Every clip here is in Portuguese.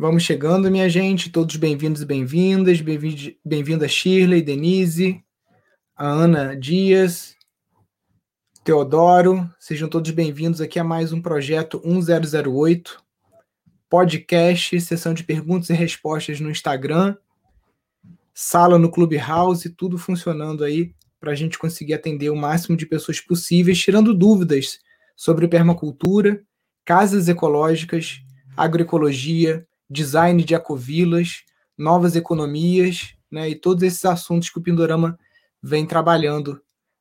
Vamos chegando, minha gente. Todos bem-vindos e bem-vindas. Bem-vinda Shirley, Denise, a Ana Dias, Teodoro. Sejam todos bem-vindos aqui a mais um projeto 1008, podcast, sessão de perguntas e respostas no Instagram, sala no Clubhouse, tudo funcionando aí para a gente conseguir atender o máximo de pessoas possíveis, tirando dúvidas sobre permacultura, casas ecológicas, agroecologia, design de ecovilas, novas economias, né, e todos esses assuntos que o Pindorama vem trabalhando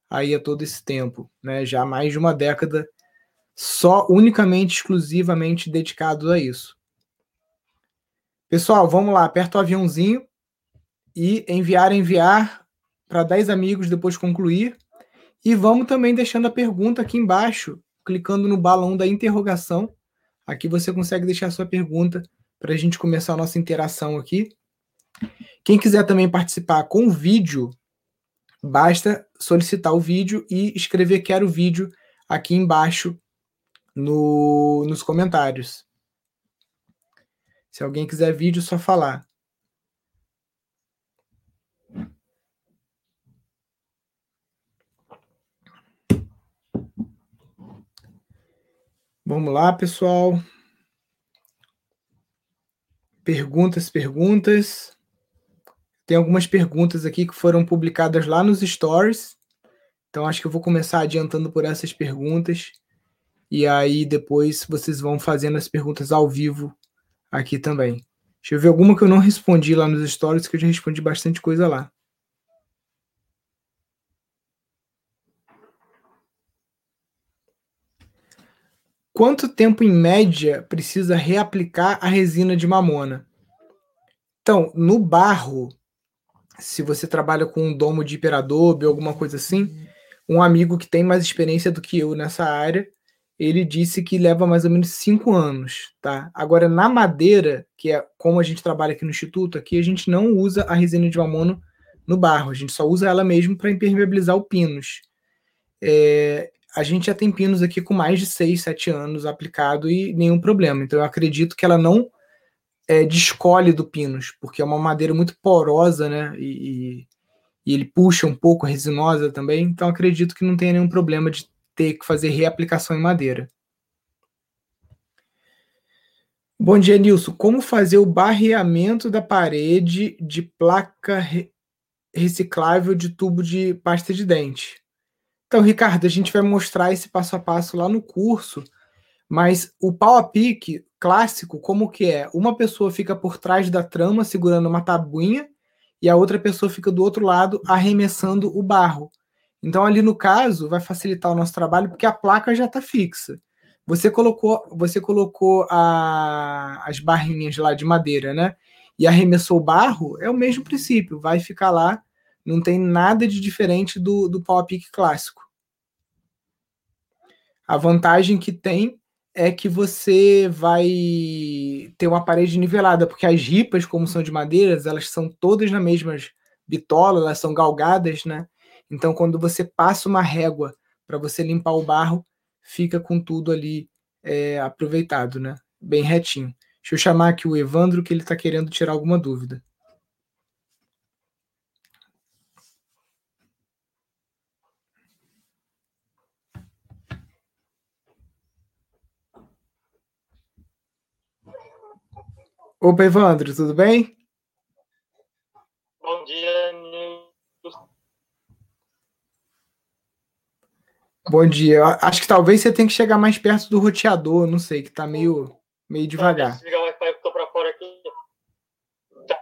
aí há todo esse tempo, né, já há mais de uma década, só unicamente, exclusivamente dedicado a isso. Pessoal, vamos lá, aperta o aviãozinho e enviar, enviar para 10 amigos depois concluir. E vamos também deixando a pergunta aqui embaixo, clicando no balão da interrogação. Aqui você consegue deixar a sua pergunta para a gente começar a nossa interação aqui. Quem quiser também participar com vídeo, basta solicitar o vídeo e escrever quero vídeo aqui embaixo no, nos comentários. Se alguém quiser vídeo, só falar. Vamos lá, pessoal. Perguntas, perguntas. Tem algumas perguntas aqui que foram publicadas lá nos stories. Então acho que eu vou começar adiantando por essas perguntas. E aí depois vocês vão fazendo as perguntas ao vivo aqui também. Deixa eu ver alguma que eu não respondi lá nos stories, que eu já respondi bastante coisa lá. Quanto tempo, em média, precisa reaplicar a resina de mamona? Então, no barro, se você trabalha com um domo de hiperadobe ou alguma coisa assim, um amigo que tem mais experiência do que eu nessa área, ele disse que leva mais ou menos cinco anos, tá? Agora, na madeira, que é como a gente trabalha aqui no Instituto, aqui a gente não usa a resina de mamona no barro, a gente só usa ela mesmo para impermeabilizar o pinos. É, a gente já tem pinos aqui com mais de 6, 7 anos aplicado e nenhum problema. Então eu acredito que ela não é, descolhe do pinos, porque é uma madeira muito porosa, né? E, e ele puxa um pouco, resinosa também. Então acredito que não tenha nenhum problema de ter que fazer reaplicação em madeira. Bom dia, Nilson. Como fazer o barreamento da parede de placa reciclável de tubo de pasta de dente? Então, Ricardo, a gente vai mostrar esse passo a passo lá no curso, mas o pau a pique clássico, como que é? Uma pessoa fica por trás da trama segurando uma tabuinha e a outra pessoa fica do outro lado arremessando o barro. Então, ali no caso, vai facilitar o nosso trabalho porque a placa já está fixa. Você colocou, você colocou a, as barrinhas lá de madeira, né? E arremessou o barro, é o mesmo princípio, vai ficar lá não tem nada de diferente do, do Power clássico. A vantagem que tem é que você vai ter uma parede nivelada, porque as ripas, como são de madeiras, elas são todas na mesma bitola, elas são galgadas, né? Então, quando você passa uma régua para você limpar o barro, fica com tudo ali é, aproveitado, né? Bem retinho. Deixa eu chamar aqui o Evandro, que ele está querendo tirar alguma dúvida. Opa, Evandro, tudo bem? Bom dia, Nilson. Bom dia. Acho que talvez você tenha que chegar mais perto do roteador, não sei, que tá meio, meio devagar. Desligar o Wi-Fi que tô para fora aqui. Tá.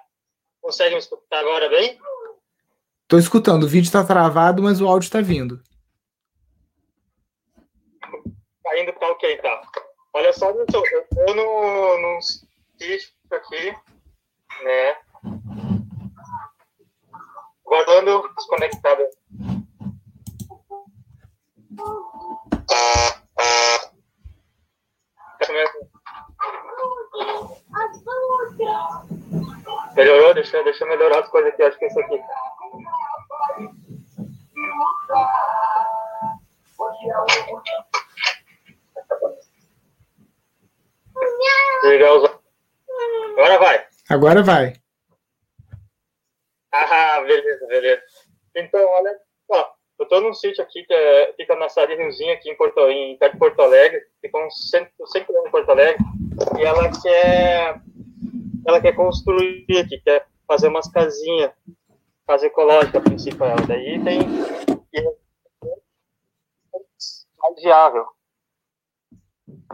Consegue me escutar agora bem? Tô escutando, o vídeo está travado, mas o áudio está vindo. Indo, tá ok, tá. Olha só, eu tô no, no sítio aqui, né? Guardando desconectado. Melhorou? Deixa, deixa eu melhorar as coisas aqui. Acho que é isso aqui. Os Agora vai. Agora vai. Ah, beleza, beleza. Então, olha, ó, eu estou num sítio aqui que é, fica na Riozinho, aqui em, Porto, em perto de Porto Alegre, fica uns 100, 100 km de Porto Alegre, e ela quer, ela quer construir aqui, quer fazer umas casinhas, casa ecológica a princípio ela. Daí tem mais viável.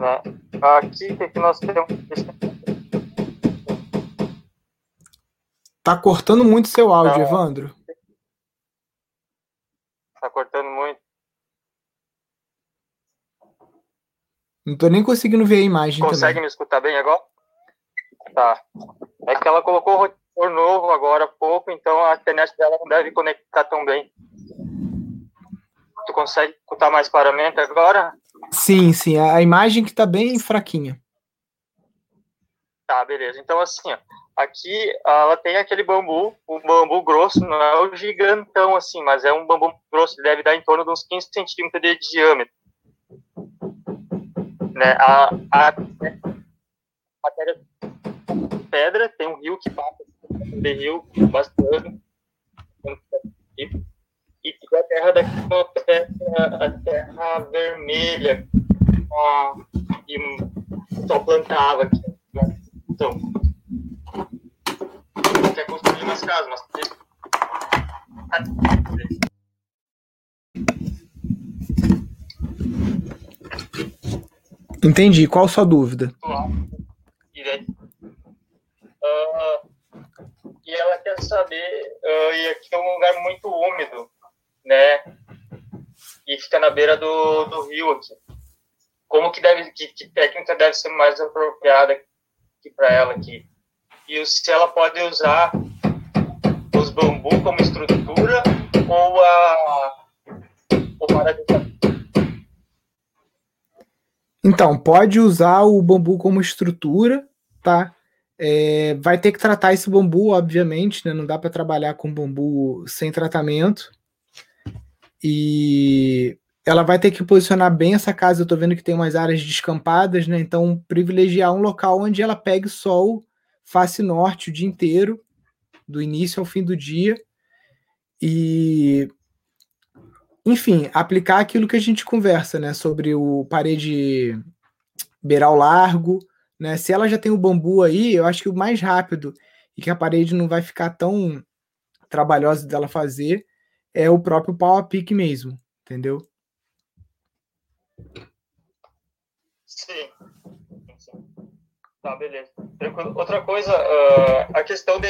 Né? Aqui, que, que nós temos? Tá cortando muito seu áudio, Não. Evandro. Tá cortando muito. Não tô nem conseguindo ver a imagem Consegue também. me escutar bem agora? Tá. É que ela colocou o roteador novo agora há pouco, então a internet dela não deve conectar tão bem. Tu consegue escutar mais claramente agora? Sim, sim. A imagem que tá bem fraquinha. Tá, beleza. Então, assim, ó, aqui ela tem aquele bambu, o bambu grosso, não é o gigantão assim, mas é um bambu grosso, ele deve dar em torno de uns 15 centímetros de diâmetro. Né? A, a, matéria pedra, tem um rio que passa de rio bastante. E, e a terra daqui uma terra, a terra vermelha, e só plantava aqui. Né? Então, casas, Entendi. Qual a sua dúvida? Uh, e ela quer saber, uh, e aqui é um lugar muito úmido, né? E fica na beira do, do rio aqui. Como que deve, que, que técnica deve ser mais apropriada para ela aqui? E se ela pode usar bambu como estrutura ou a Então, pode usar o bambu como estrutura, tá? É, vai ter que tratar esse bambu, obviamente, né? Não dá para trabalhar com bambu sem tratamento. E ela vai ter que posicionar bem essa casa. Eu estou vendo que tem umas áreas descampadas, né? Então, privilegiar um local onde ela pegue sol face norte o dia inteiro, do início ao fim do dia. E enfim, aplicar aquilo que a gente conversa, né, sobre o parede beiral largo, né? Se ela já tem o bambu aí, eu acho que o mais rápido e que a parede não vai ficar tão trabalhosa dela fazer é o próprio pau a pique mesmo, entendeu? Sim. Tá, beleza. Outra coisa, uh, a questão de,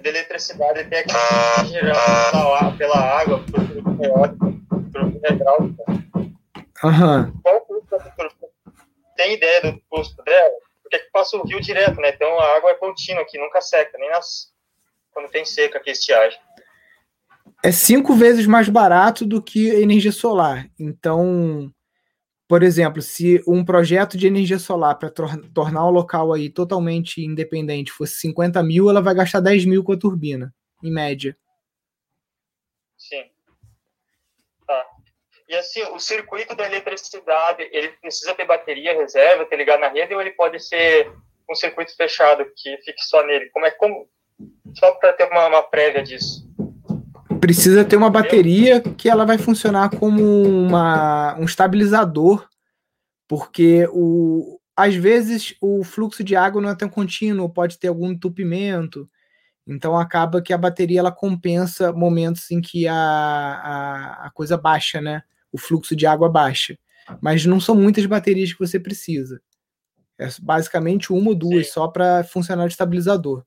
de eletricidade tem que girar pela água, por eólico, por hidráulica. Aham. Qual o custo da Tem ideia do custo dela? Porque passa o rio direto, né? Então a água é contínua aqui, nunca seca, nem nas, quando tem seca aqui estiagem. É cinco vezes mais barato do que energia solar. Então, por exemplo, se um projeto de energia solar para tornar o local aí totalmente independente fosse 50 mil, ela vai gastar 10 mil com a turbina, em média. Sim. Tá. E assim, o circuito da eletricidade, ele precisa ter bateria reserva, ter ligado na rede, ou ele pode ser um circuito fechado que fique só nele? Como é como só para ter uma, uma prévia disso? Precisa ter uma bateria que ela vai funcionar como uma, um estabilizador, porque o, às vezes o fluxo de água não é tão contínuo, pode ter algum entupimento, então acaba que a bateria ela compensa momentos em que a, a, a coisa baixa, né? O fluxo de água baixa. Mas não são muitas baterias que você precisa. É basicamente uma ou duas Sim. só para funcionar de estabilizador.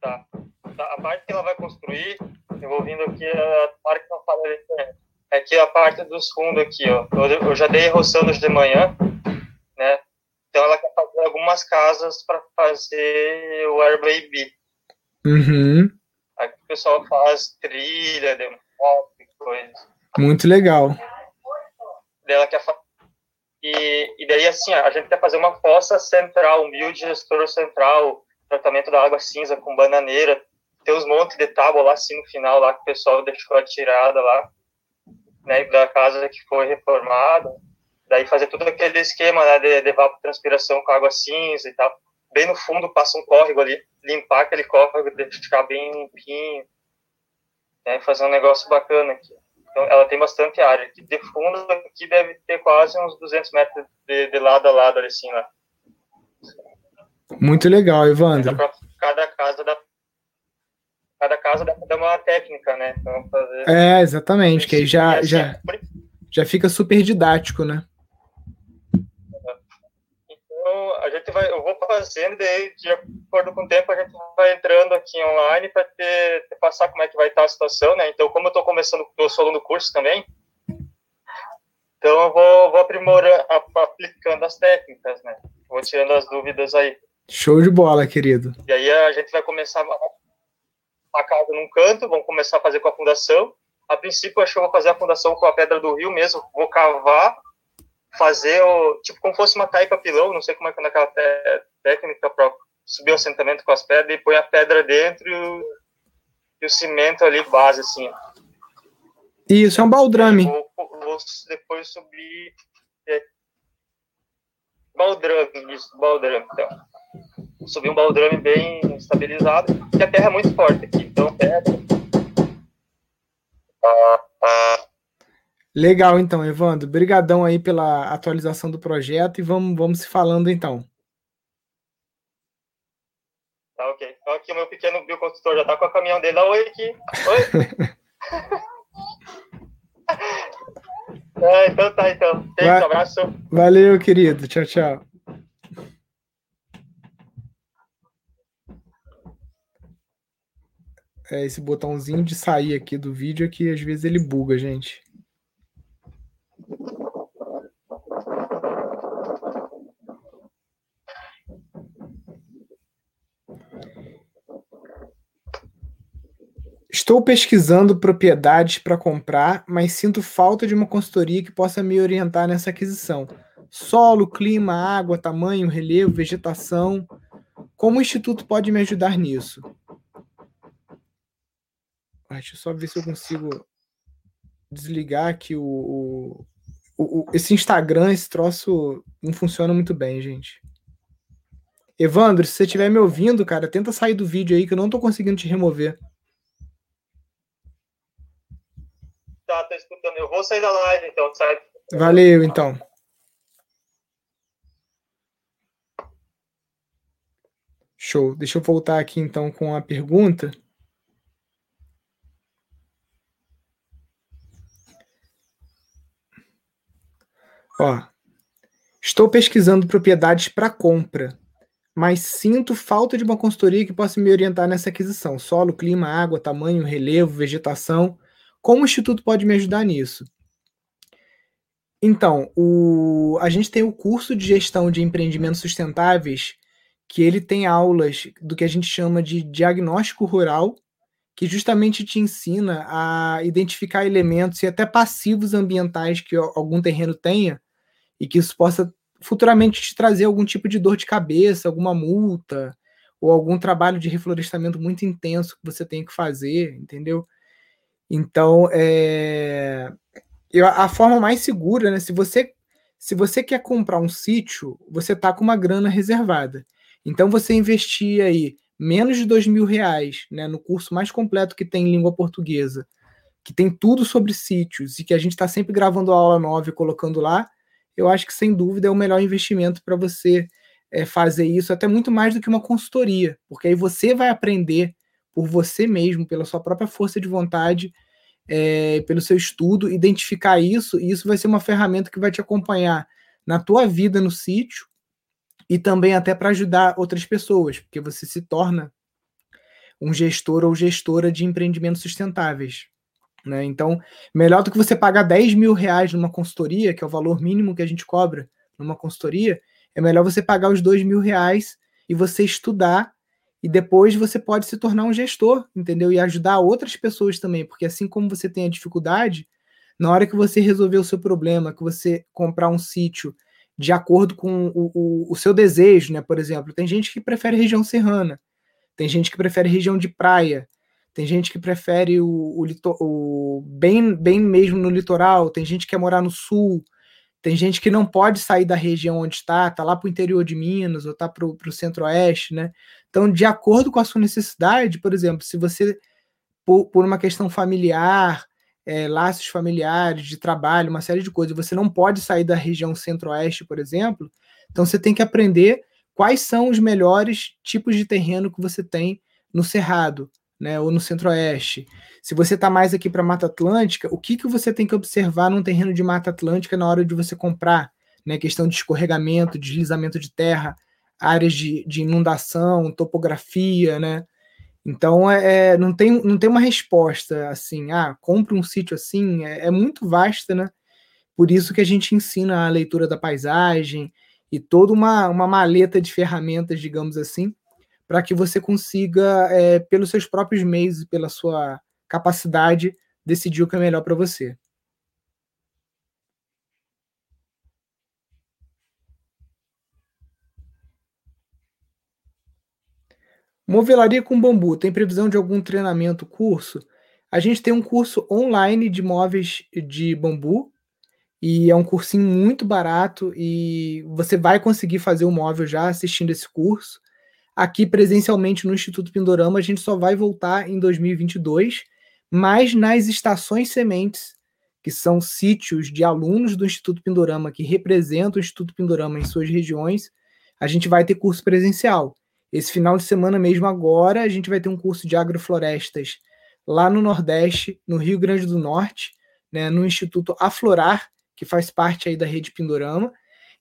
Tá a parte que ela vai construir, envolvendo aqui a parte que ela fala é aqui a parte dos fundos aqui, ó. Eu, já dei roçando de manhã, né? Então ela quer fazer algumas casas para fazer o Airbnb. Uhum. Aqui o pessoal faz trilha, de moto e coisas. Muito legal. Dela quer e, e daí assim, a gente quer fazer uma fossa central, um biodigestor central, tratamento da água cinza com bananeira, tem uns montes de tábua lá assim no final lá que o pessoal deixou atirada lá, né, da casa que foi reformada. Daí fazer todo aquele esquema né, de, de evapotranspiração com água cinza e tal. Bem no fundo passa um córrego ali, limpar aquele córrego, ficar bem limpinho, né, fazer um negócio bacana aqui. Então, ela tem bastante área. Aqui de fundo, aqui deve ter quase uns 200 metros de, de lado a lado, assim, lá. Muito legal, Evandro. Cada casa dá cada casa dá uma técnica, né? Fazer... É, exatamente, que aí já, assim, já, já fica super didático, né? Então, a gente vai, eu vou fazendo, daí, de acordo com o tempo, a gente vai entrando aqui online para ter, ter, passar como é que vai estar a situação, né? Então, como eu estou começando, eu sou aluno do curso também, então eu vou, vou aprimorando, aplicando as técnicas, né? Vou tirando as dúvidas aí. Show de bola, querido. E aí a gente vai começar a casa num canto, vamos começar a fazer com a fundação. A princípio, acho que eu vou fazer a fundação com a pedra do rio mesmo, vou cavar, fazer o, tipo como fosse uma taipa pilão, não sei como é que é naquela técnica para subir o assentamento com as pedras e põe a pedra dentro e o, e o cimento ali base assim. Isso é um baldrame. Vou, vou, depois subir é, baldrame, isso, baldrame, então subir um baldrame bem estabilizado, que a terra é muito forte aqui, então pedra. Legal, então, Evandro. Obrigadão aí pela atualização do projeto e vamos, vamos se falando então. Tá ok. Então aqui o meu pequeno bioconstrutor já tá com o caminhão dele. Dá oi aqui. Oi. é, então tá, então. Um abraço. Valeu, querido. Tchau, tchau. É, esse botãozinho de sair aqui do vídeo é que às vezes ele buga, gente. Estou pesquisando propriedades para comprar, mas sinto falta de uma consultoria que possa me orientar nessa aquisição. Solo, clima, água, tamanho, relevo, vegetação. Como o Instituto pode me ajudar nisso? Deixa eu só ver se eu consigo desligar aqui o, o, o, esse Instagram, esse troço não funciona muito bem, gente. Evandro, se você estiver me ouvindo, cara, tenta sair do vídeo aí que eu não tô conseguindo te remover. Tá, tô escutando. Eu vou sair da live, então, sai. Valeu, então. Show. Deixa eu voltar aqui então com a pergunta. Ó, estou pesquisando propriedades para compra, mas sinto falta de uma consultoria que possa me orientar nessa aquisição. Solo, clima, água, tamanho, relevo, vegetação. Como o Instituto pode me ajudar nisso? Então, o, a gente tem o curso de gestão de empreendimentos sustentáveis, que ele tem aulas do que a gente chama de diagnóstico rural, que justamente te ensina a identificar elementos e até passivos ambientais que algum terreno tenha e que isso possa futuramente te trazer algum tipo de dor de cabeça, alguma multa ou algum trabalho de reflorestamento muito intenso que você tem que fazer, entendeu? Então, é, eu, a forma mais segura, né? Se você se você quer comprar um sítio, você tá com uma grana reservada. Então, você investir aí menos de dois mil reais, né, no curso mais completo que tem em língua portuguesa, que tem tudo sobre sítios e que a gente está sempre gravando a aula nova e colocando lá, eu acho que sem dúvida é o melhor investimento para você é, fazer isso, até muito mais do que uma consultoria, porque aí você vai aprender por você mesmo, pela sua própria força de vontade, é, pelo seu estudo, identificar isso, e isso vai ser uma ferramenta que vai te acompanhar na tua vida no sítio e também até para ajudar outras pessoas, porque você se torna um gestor ou gestora de empreendimentos sustentáveis. Né? Então, melhor do que você pagar 10 mil reais numa consultoria, que é o valor mínimo que a gente cobra numa consultoria, é melhor você pagar os 2 mil reais e você estudar e depois você pode se tornar um gestor, entendeu? E ajudar outras pessoas também, porque assim como você tem a dificuldade, na hora que você resolver o seu problema, que você comprar um sítio de acordo com o, o, o seu desejo, né? Por exemplo, tem gente que prefere região serrana, tem gente que prefere região de praia, tem gente que prefere o, o, o, bem, bem mesmo no litoral, tem gente que quer morar no sul, Tem gente que não pode sair da região onde está, está lá para o interior de Minas ou está para o centro-oeste, né? Então, de acordo com a sua necessidade, por exemplo, se você, por, por uma questão familiar, é, laços familiares, de trabalho, uma série de coisas, você não pode sair da região centro-oeste, por exemplo, então você tem que aprender quais são os melhores tipos de terreno que você tem no Cerrado, né, ou no Centro-Oeste. Se você está mais aqui para Mata Atlântica, o que, que você tem que observar num terreno de Mata Atlântica na hora de você comprar? Né, questão de escorregamento, deslizamento de terra, áreas de, de inundação, topografia, né? Então, é, é, não, tem, não tem uma resposta assim, ah, compre um sítio assim, é, é muito vasta, né? Por isso que a gente ensina a leitura da paisagem e toda uma, uma maleta de ferramentas, digamos assim, para que você consiga, é, pelos seus próprios meios e pela sua capacidade, decidir o que é melhor para você. Movelaria com bambu, tem previsão de algum treinamento, curso? A gente tem um curso online de móveis de bambu, e é um cursinho muito barato e você vai conseguir fazer o móvel já assistindo esse curso. Aqui presencialmente no Instituto Pindorama a gente só vai voltar em 2022, mas nas estações sementes, que são sítios de alunos do Instituto Pindorama que representam o Instituto Pindorama em suas regiões, a gente vai ter curso presencial. Esse final de semana mesmo agora a gente vai ter um curso de agroflorestas lá no Nordeste, no Rio Grande do Norte, né, no Instituto Aflorar, que faz parte aí da rede Pindorama.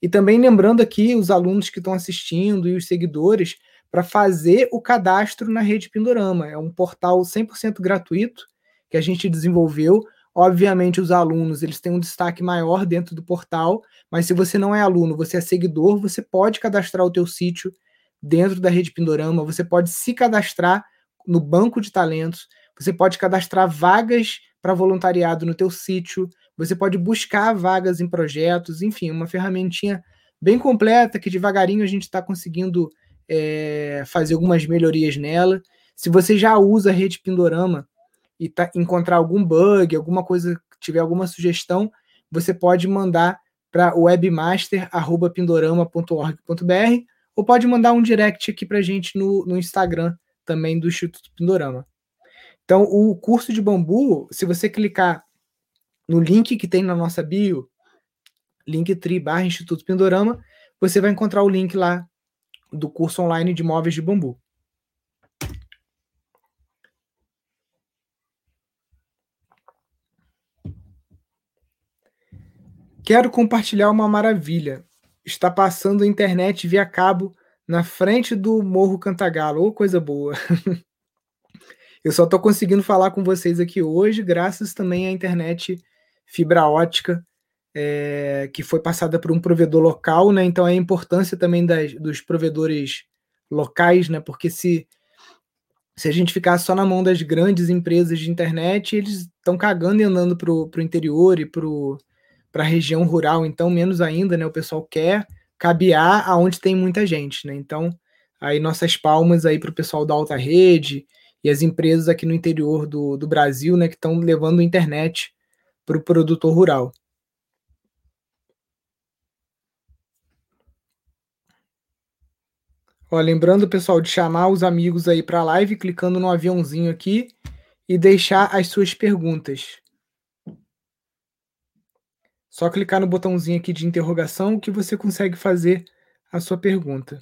E também lembrando aqui os alunos que estão assistindo e os seguidores para fazer o cadastro na rede Pindorama. É um portal 100% gratuito que a gente desenvolveu. Obviamente, os alunos eles têm um destaque maior dentro do portal, mas se você não é aluno, você é seguidor, você pode cadastrar o teu sítio dentro da rede Pindorama, você pode se cadastrar no banco de talentos, você pode cadastrar vagas para voluntariado no teu sítio, você pode buscar vagas em projetos, enfim, uma ferramentinha bem completa que devagarinho a gente está conseguindo é, fazer algumas melhorias nela. Se você já usa a rede Pindorama e tá, encontrar algum bug, alguma coisa, tiver alguma sugestão, você pode mandar para webmaster.pindorama.org.br ou pode mandar um direct aqui para gente no, no Instagram também do Instituto Pindorama. Então, o curso de bambu, se você clicar no link que tem na nossa bio, linktree barra Instituto Pindorama, você vai encontrar o link lá do curso online de móveis de bambu. Quero compartilhar uma maravilha. Está passando a internet via cabo na frente do Morro Cantagalo. Ô, oh, coisa boa. Eu só estou conseguindo falar com vocês aqui hoje, graças também à internet fibra ótica é, que foi passada por um provedor local, né? Então a importância também das, dos provedores locais, né? Porque se se a gente ficar só na mão das grandes empresas de internet, eles estão cagando e andando para o interior e para a região rural, então menos ainda, né? O pessoal quer cabear aonde tem muita gente, né? Então, aí nossas palmas aí para o pessoal da alta rede e as empresas aqui no interior do, do Brasil, né? Que estão levando internet para o produtor rural. Ó, lembrando, pessoal, de chamar os amigos aí para a live, clicando no aviãozinho aqui e deixar as suas perguntas. Só clicar no botãozinho aqui de interrogação que você consegue fazer a sua pergunta.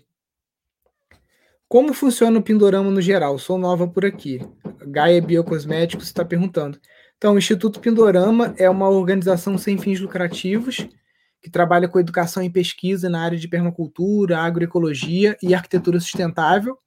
Como funciona o Pindorama no geral? Sou nova por aqui. Gaia Biocosméticos está perguntando. Então, o Instituto Pindorama é uma organização sem fins lucrativos que trabalha com educação e pesquisa na área de permacultura, agroecologia e arquitetura sustentável.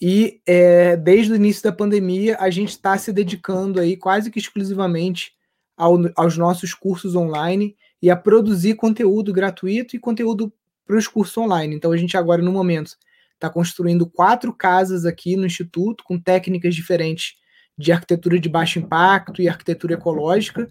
E é, desde o início da pandemia, a gente está se dedicando aí quase que exclusivamente ao, aos nossos cursos online e a produzir conteúdo gratuito e conteúdo para os cursos online. Então, a gente agora, no momento, está construindo quatro casas aqui no Instituto, com técnicas diferentes de arquitetura de baixo impacto e arquitetura ecológica,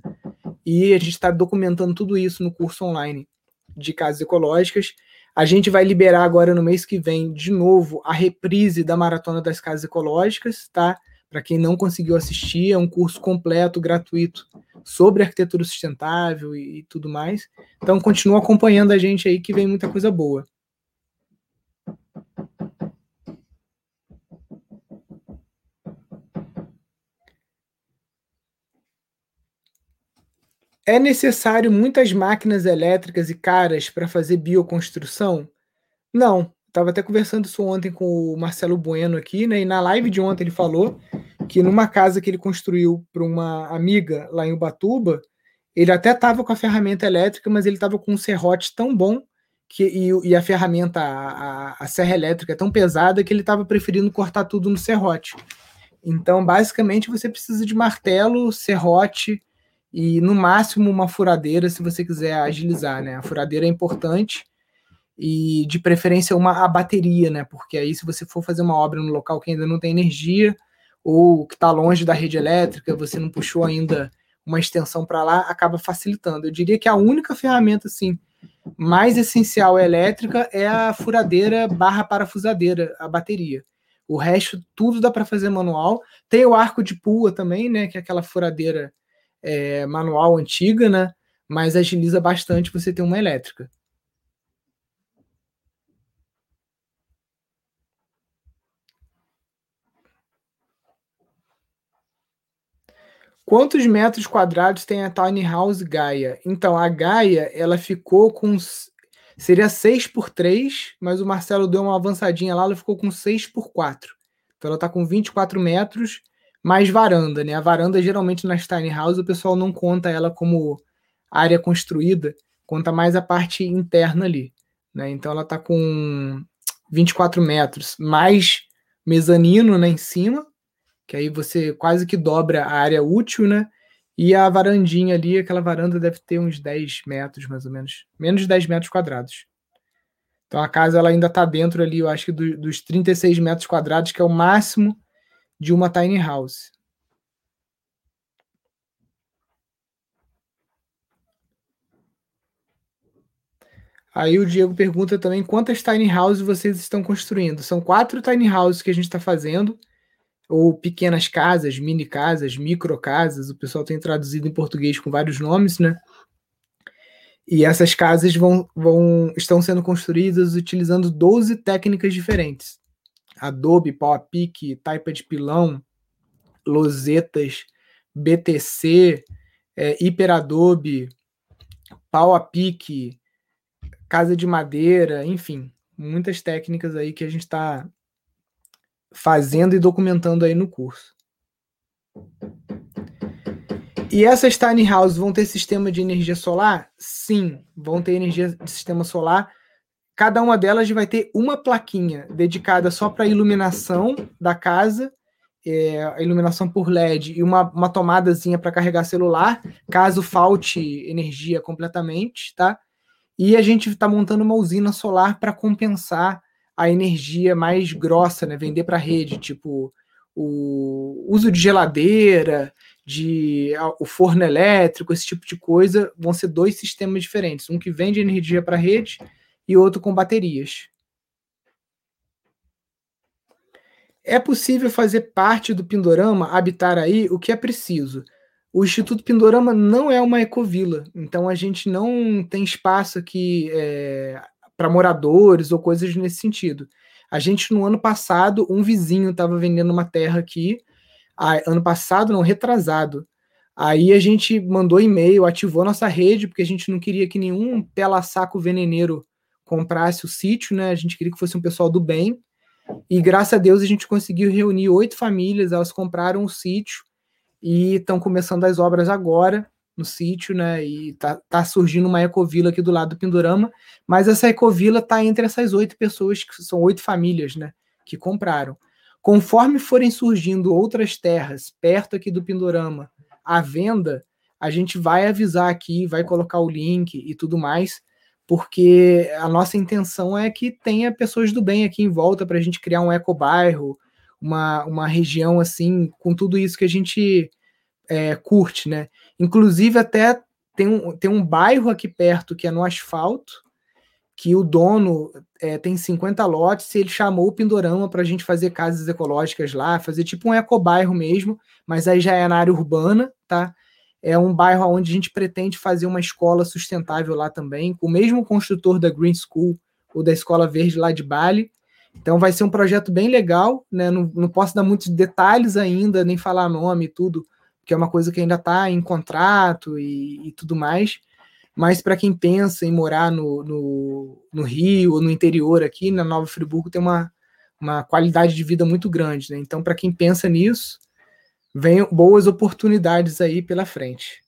e a gente está documentando tudo isso no curso online de casas ecológicas. A gente vai liberar agora no mês que vem, de novo, a reprise da Maratona das Casas Ecológicas, tá? Para quem não conseguiu assistir, é um curso completo, gratuito, sobre arquitetura sustentável e, e tudo mais. Então, continua acompanhando a gente aí, que vem muita coisa boa. É necessário muitas máquinas elétricas e caras para fazer bioconstrução? Não. Estava até conversando isso ontem com o Marcelo Bueno aqui, né? E na live de ontem ele falou que numa casa que ele construiu para uma amiga lá em Ubatuba, ele até estava com a ferramenta elétrica, mas ele estava com um serrote tão bom que, e, e a ferramenta, a, a, serra elétrica é tão pesada que ele estava preferindo cortar tudo no serrote. Então, basicamente, você precisa de martelo, serrote, e no máximo uma furadeira se você quiser agilizar, né? A furadeira é importante e de preferência uma a bateria, né? Porque aí se você for fazer uma obra no local que ainda não tem energia ou que está longe da rede elétrica, você não puxou ainda uma extensão para lá, acaba facilitando. Eu diria que a única ferramenta assim mais essencial elétrica é a furadeira barra parafusadeira, a bateria. O resto tudo dá para fazer manual. Tem o arco de pua também, né? Que é aquela furadeira é, manual antiga, né? Mas agiliza bastante você ter uma elétrica. Quantos metros quadrados tem a Tiny House Gaia? Então, a Gaia, ela ficou com. Seria 6 por 3, mas o Marcelo deu uma avançadinha lá, ela ficou com 6 por 4. Então, ela está com 24 metros mais varanda, né? A varanda, geralmente, nas tiny houses, o pessoal não conta ela como área construída, conta mais a parte interna ali, né? Então, ela tá com 24 metros, mais mezanino, né, em cima, que aí você quase que dobra a área útil, né? E a varandinha ali, aquela varanda deve ter uns 10 metros, mais ou menos. Menos de 10 metros quadrados. Então a casa ela ainda está dentro ali, eu acho que do, dos 36 metros quadrados, que é o máximo de uma tiny house. Aí o Diego pergunta também quantas tiny houses vocês estão construindo. São quatro tiny houses que a gente está fazendo, ou pequenas casas, mini casas, micro casas. O pessoal tem traduzido em português com vários nomes, né? E essas casas vão, vão estão sendo construídas utilizando 12 técnicas diferentes. Adobe, PowerPic, Taipa de Pilão, Losetas, BTC, é, HyperAdobe, PowerPic, Casa de Madeira, enfim, muitas técnicas aí que a gente está fazendo e documentando aí no curso. E essas tiny houses vão ter sistema de energia solar? Sim, vão ter energia de sistema solar Cada uma delas vai ter uma plaquinha dedicada só para iluminação da casa, é, a iluminação por LED e uma, uma tomadazinha para carregar celular, caso falte energia completamente, tá? E a gente está montando uma usina solar para compensar a energia mais grossa, né? Vender para a rede, tipo o uso de geladeira, de o forno elétrico, esse tipo de coisa, vão ser dois sistemas diferentes. Um que vende energia para a rede e outro com baterias. É possível fazer parte do Pindorama, habitar aí o que é preciso. O Instituto Pindorama não é uma ecovila, então a gente não tem espaço aqui é, para moradores ou coisas nesse sentido. A gente, no ano passado, um vizinho estava vendendo uma terra aqui, ano passado, não, retrasado. Aí a gente mandou e-mail, ativou nossa rede, porque a gente não queria que nenhum pela-saco veneneiro comprasse o sítio, né? A gente queria que fosse um pessoal do bem. E graças a Deus a gente conseguiu reunir oito famílias, elas compraram o sítio e estão começando as obras agora no sítio, né? E tá, tá surgindo uma ecovila aqui do lado do Pindorama, mas essa ecovila tá entre essas oito pessoas, que são oito famílias, né? Que compraram. Conforme forem surgindo outras terras perto aqui do Pindorama à venda, a gente vai avisar aqui, vai colocar o link e tudo mais porque a nossa intenção é que tenha pessoas do bem aqui em volta para a gente criar um ecobairro, uma, uma região assim, com tudo isso que a gente é, curte, né? Inclusive, até tem um, tem um bairro aqui perto que é no asfalto, que o dono é, tem 50 lotes e ele chamou o Pindorama para a gente fazer casas ecológicas lá, fazer tipo um ecobairro mesmo, mas aí já é na área urbana, tá? É um bairro onde a gente pretende fazer uma escola sustentável lá também, com o mesmo construtor da Green School ou da Escola Verde lá de Bali. Então vai ser um projeto bem legal, né? Não, não posso dar muitos detalhes ainda, nem falar nome e tudo, que é uma coisa que ainda está em contrato e, e, tudo mais. Mas para quem pensa em morar no, no, no, Rio ou no interior aqui, na Nova Friburgo, tem uma, uma qualidade de vida muito grande. Né? Então, para quem pensa nisso, vem boas oportunidades aí pela frente.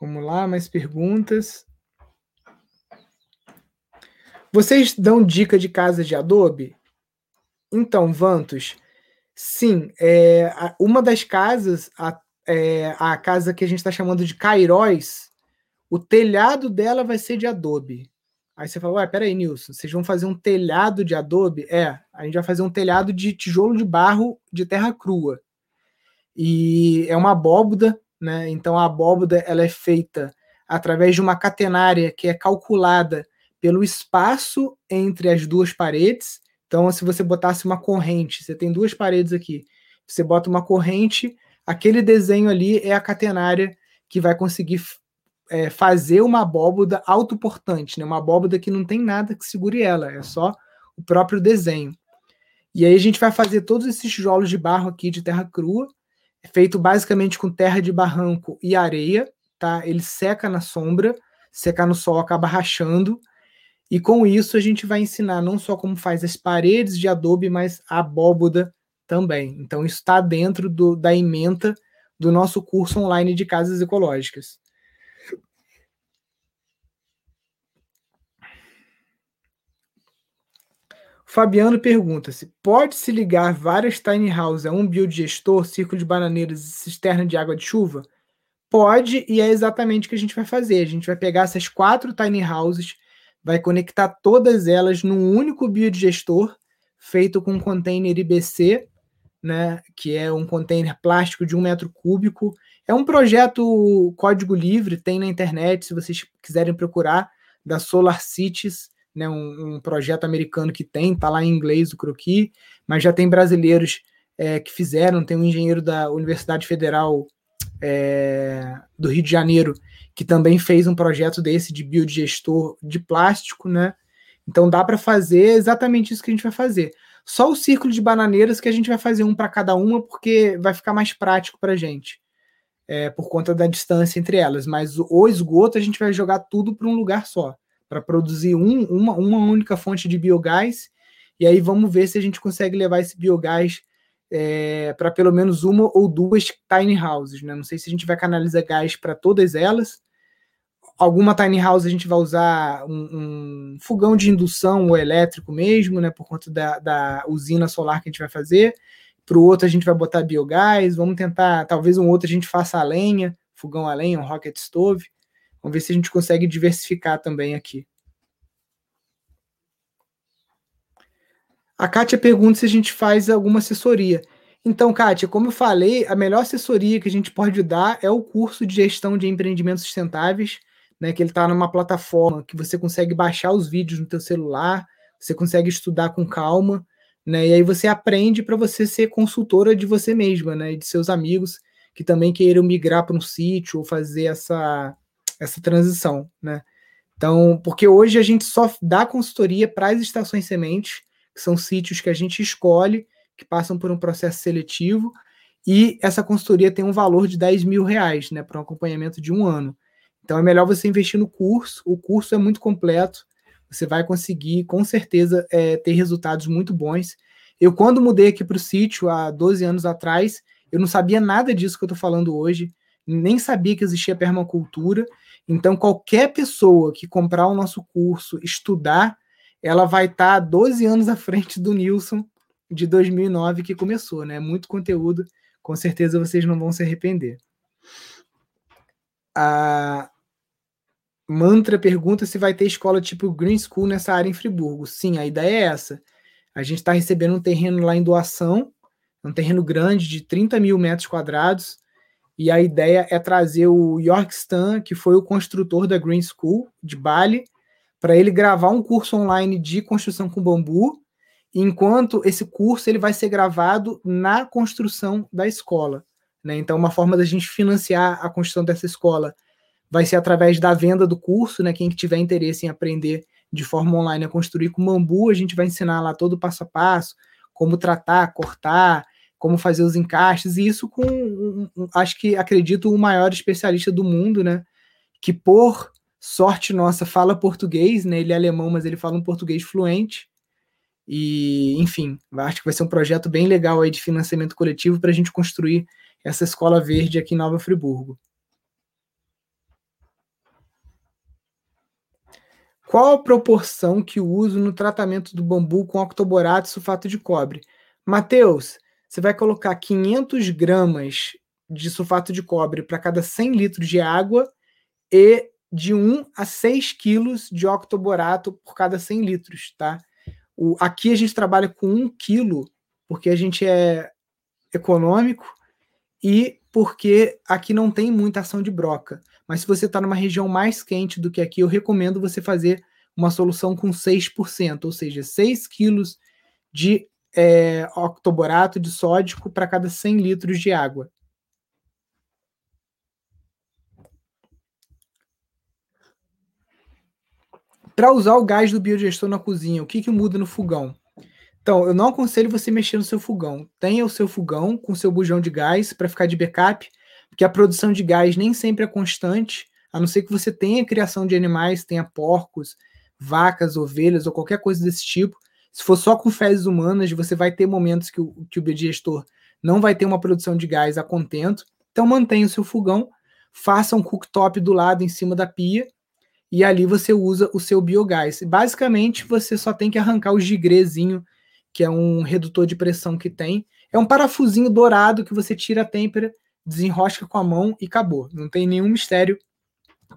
Vamos lá, mais perguntas. Vocês dão dica de casa de Adobe? Então, Vantos, sim, é, uma das casas, a, é, a casa que a gente está chamando de Cairóis, o telhado dela vai ser de Adobe. Aí você fala, ué, peraí, Nilson, vocês vão fazer um telhado de Adobe? É, a gente vai fazer um telhado de tijolo de barro de terra crua. E é uma abóboda, né? Então a abóboda ela é feita através de uma catenária que é calculada pelo espaço entre as duas paredes. Então, se você botasse uma corrente, você tem duas paredes aqui, você bota uma corrente, aquele desenho ali é a catenária que vai conseguir é, fazer uma abóboda autoportante, né? uma abóboda que não tem nada que segure ela, é só o próprio desenho. E aí a gente vai fazer todos esses tijolos de barro aqui de terra crua, feito basicamente com terra de barranco e areia, tá? Ele seca na sombra, secar no sol acaba rachando, e com isso a gente vai ensinar não só como faz as paredes de Adobe, mas a abóboda também. Então isso está dentro do, da ementa do nosso curso online de casas ecológicas. Fabiano pergunta se pode-se ligar várias tiny houses a um biodigestor, círculo de bananeiras e cisterna de água de chuva? Pode, e é exatamente o que a gente vai fazer. A gente vai pegar essas quatro tiny houses vai conectar todas elas num único biodigestor feito com um container IBC, né, que é um container plástico de um metro cúbico. É um projeto código livre, tem na internet, se vocês quiserem procurar, da Solar Cities, né, um, um projeto americano que tem, tá lá em inglês o croquis, mas já tem brasileiros é, que fizeram, tem um engenheiro da Universidade Federal é, do Rio de Janeiro que também fez um projeto desse de biodigestor de plástico, né? Então dá para fazer exatamente isso que a gente vai fazer. Só o círculo de bananeiras que a gente vai fazer um para cada uma, porque vai ficar mais prático para a gente, é, por conta da distância entre elas. Mas o esgoto a gente vai jogar tudo para um lugar só, para produzir um, uma, uma única fonte de biogás. E aí vamos ver se a gente consegue levar esse biogás é, para pelo menos uma ou duas tiny houses. Né? Não sei se a gente vai canalizar gás para todas elas. Alguma tiny house a gente vai usar um, um, fogão de indução ou elétrico mesmo, né? Por conta da, da usina solar que a gente vai fazer. Para o outro a gente vai botar biogás. Vamos tentar, talvez um outro a gente faça a lenha, fogão a lenha, um rocket stove. Vamos ver se a gente consegue diversificar também aqui. A Kátia pergunta se a gente faz alguma assessoria. Então, Kátia, como eu falei, a melhor assessoria que a gente pode dar é o curso de gestão de empreendimentos sustentáveis, né, que ele está numa plataforma que você consegue baixar os vídeos no teu celular, você consegue estudar com calma, né, e aí você aprende para você ser consultora de você mesma, né, e de seus amigos que também queiram migrar para um sítio ou fazer essa, essa transição, né. Então, porque hoje a gente só dá consultoria para as estações sementes, que são sítios que a gente escolhe, que passam por um processo seletivo, e essa consultoria tem um valor de 10 mil reais, né, para um acompanhamento de um ano. Então é melhor você investir no curso, o curso é muito completo, você vai conseguir, com certeza, é, ter resultados muito bons. Eu, quando mudei aqui para o sítio, há 12 anos atrás, eu não sabia nada disso que eu estou falando hoje, nem sabia que existia permacultura. Então, qualquer pessoa que comprar o nosso curso, estudar, ela vai estar tá 12 anos à frente do Nilson de 2009 que começou, né? Muito conteúdo, com certeza vocês não vão se arrepender. A Mantra pergunta se vai ter escola tipo Green School nessa área em Friburgo. Sim, a ideia é essa. A gente está recebendo um terreno lá em doação, um terreno grande de 30 mil metros quadrados, E a ideia é trazer o York Stan, que foi o construtor da Green School de Bali, para ele gravar um curso online de construção com bambu, enquanto esse curso ele vai ser gravado na construção da escola. Né? Então, uma forma da gente financiar a construção dessa escola vai ser através da venda do curso, né? Quem tiver interesse em aprender de forma online a construir com bambu, a gente vai ensinar lá todo o passo a passo, como tratar, cortar, como fazer os encaixes, e isso com, acho que acredito, o maior especialista do mundo, né? Que por sorte nossa fala português, né? Ele é alemão, mas ele fala um português fluente. E, enfim, acho que vai ser um projeto bem legal aí de financiamento coletivo para a gente construir essa escola verde aqui em Nova Friburgo. Qual a proporção que uso no tratamento do bambu com octoborato e sulfato de cobre? Mateus, você vai colocar 500 gramas de sulfato de cobre para cada 100 litros de água e de 1 a 6 quilos de octoborato por cada 100 litros, tá? O, aqui a gente trabalha com 1 quilo, porque a gente é econômico e porque aqui não tem muita ação de broca. Mas se você está numa região mais quente do que aqui, eu recomendo você fazer uma solução com 6%, ou seja, 6 quilos de é, octoborato de sódico para cada 100 litros de água. Para usar o gás do biodigestor na cozinha, o que, que muda no fogão? Então, eu não aconselho você mexer no seu fogão. Tenha o seu fogão com seu bujão de gás para ficar de backup porque a produção de gás nem sempre é constante, a não ser que você tenha criação de animais, tenha porcos, vacas, ovelhas ou qualquer coisa desse tipo. Se for só com fezes humanas, você vai ter momentos que o, que o biodigestor não vai ter uma produção de gás a contento. Então mantenha o seu fogão, faça um cooktop do lado em cima da pia e ali você usa o seu biogás. Basicamente, você só tem que arrancar o gigrezinho, que é um redutor de pressão que tem. É um parafusinho dourado que você tira a têmpera desenrosca com a mão e acabou. Não tem nenhum mistério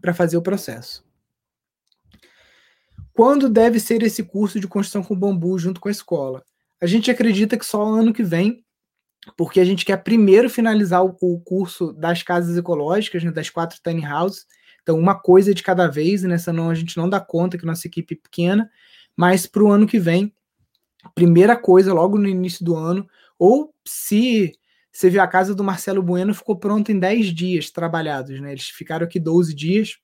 para fazer o processo. Quando deve ser esse curso de construção com bambu junto com a escola? A gente acredita que só ano que vem, porque a gente quer primeiro finalizar o, curso das casas ecológicas, né, das quatro tiny houses. Então, uma coisa de cada vez, nessa não a gente não dá conta que nossa equipe é pequena, mas para o ano que vem, primeira coisa, logo no início do ano, ou se você viu a casa do Marcelo Bueno ficou pronta em 10 dias trabalhados, né? Eles ficaram aqui 12 dias,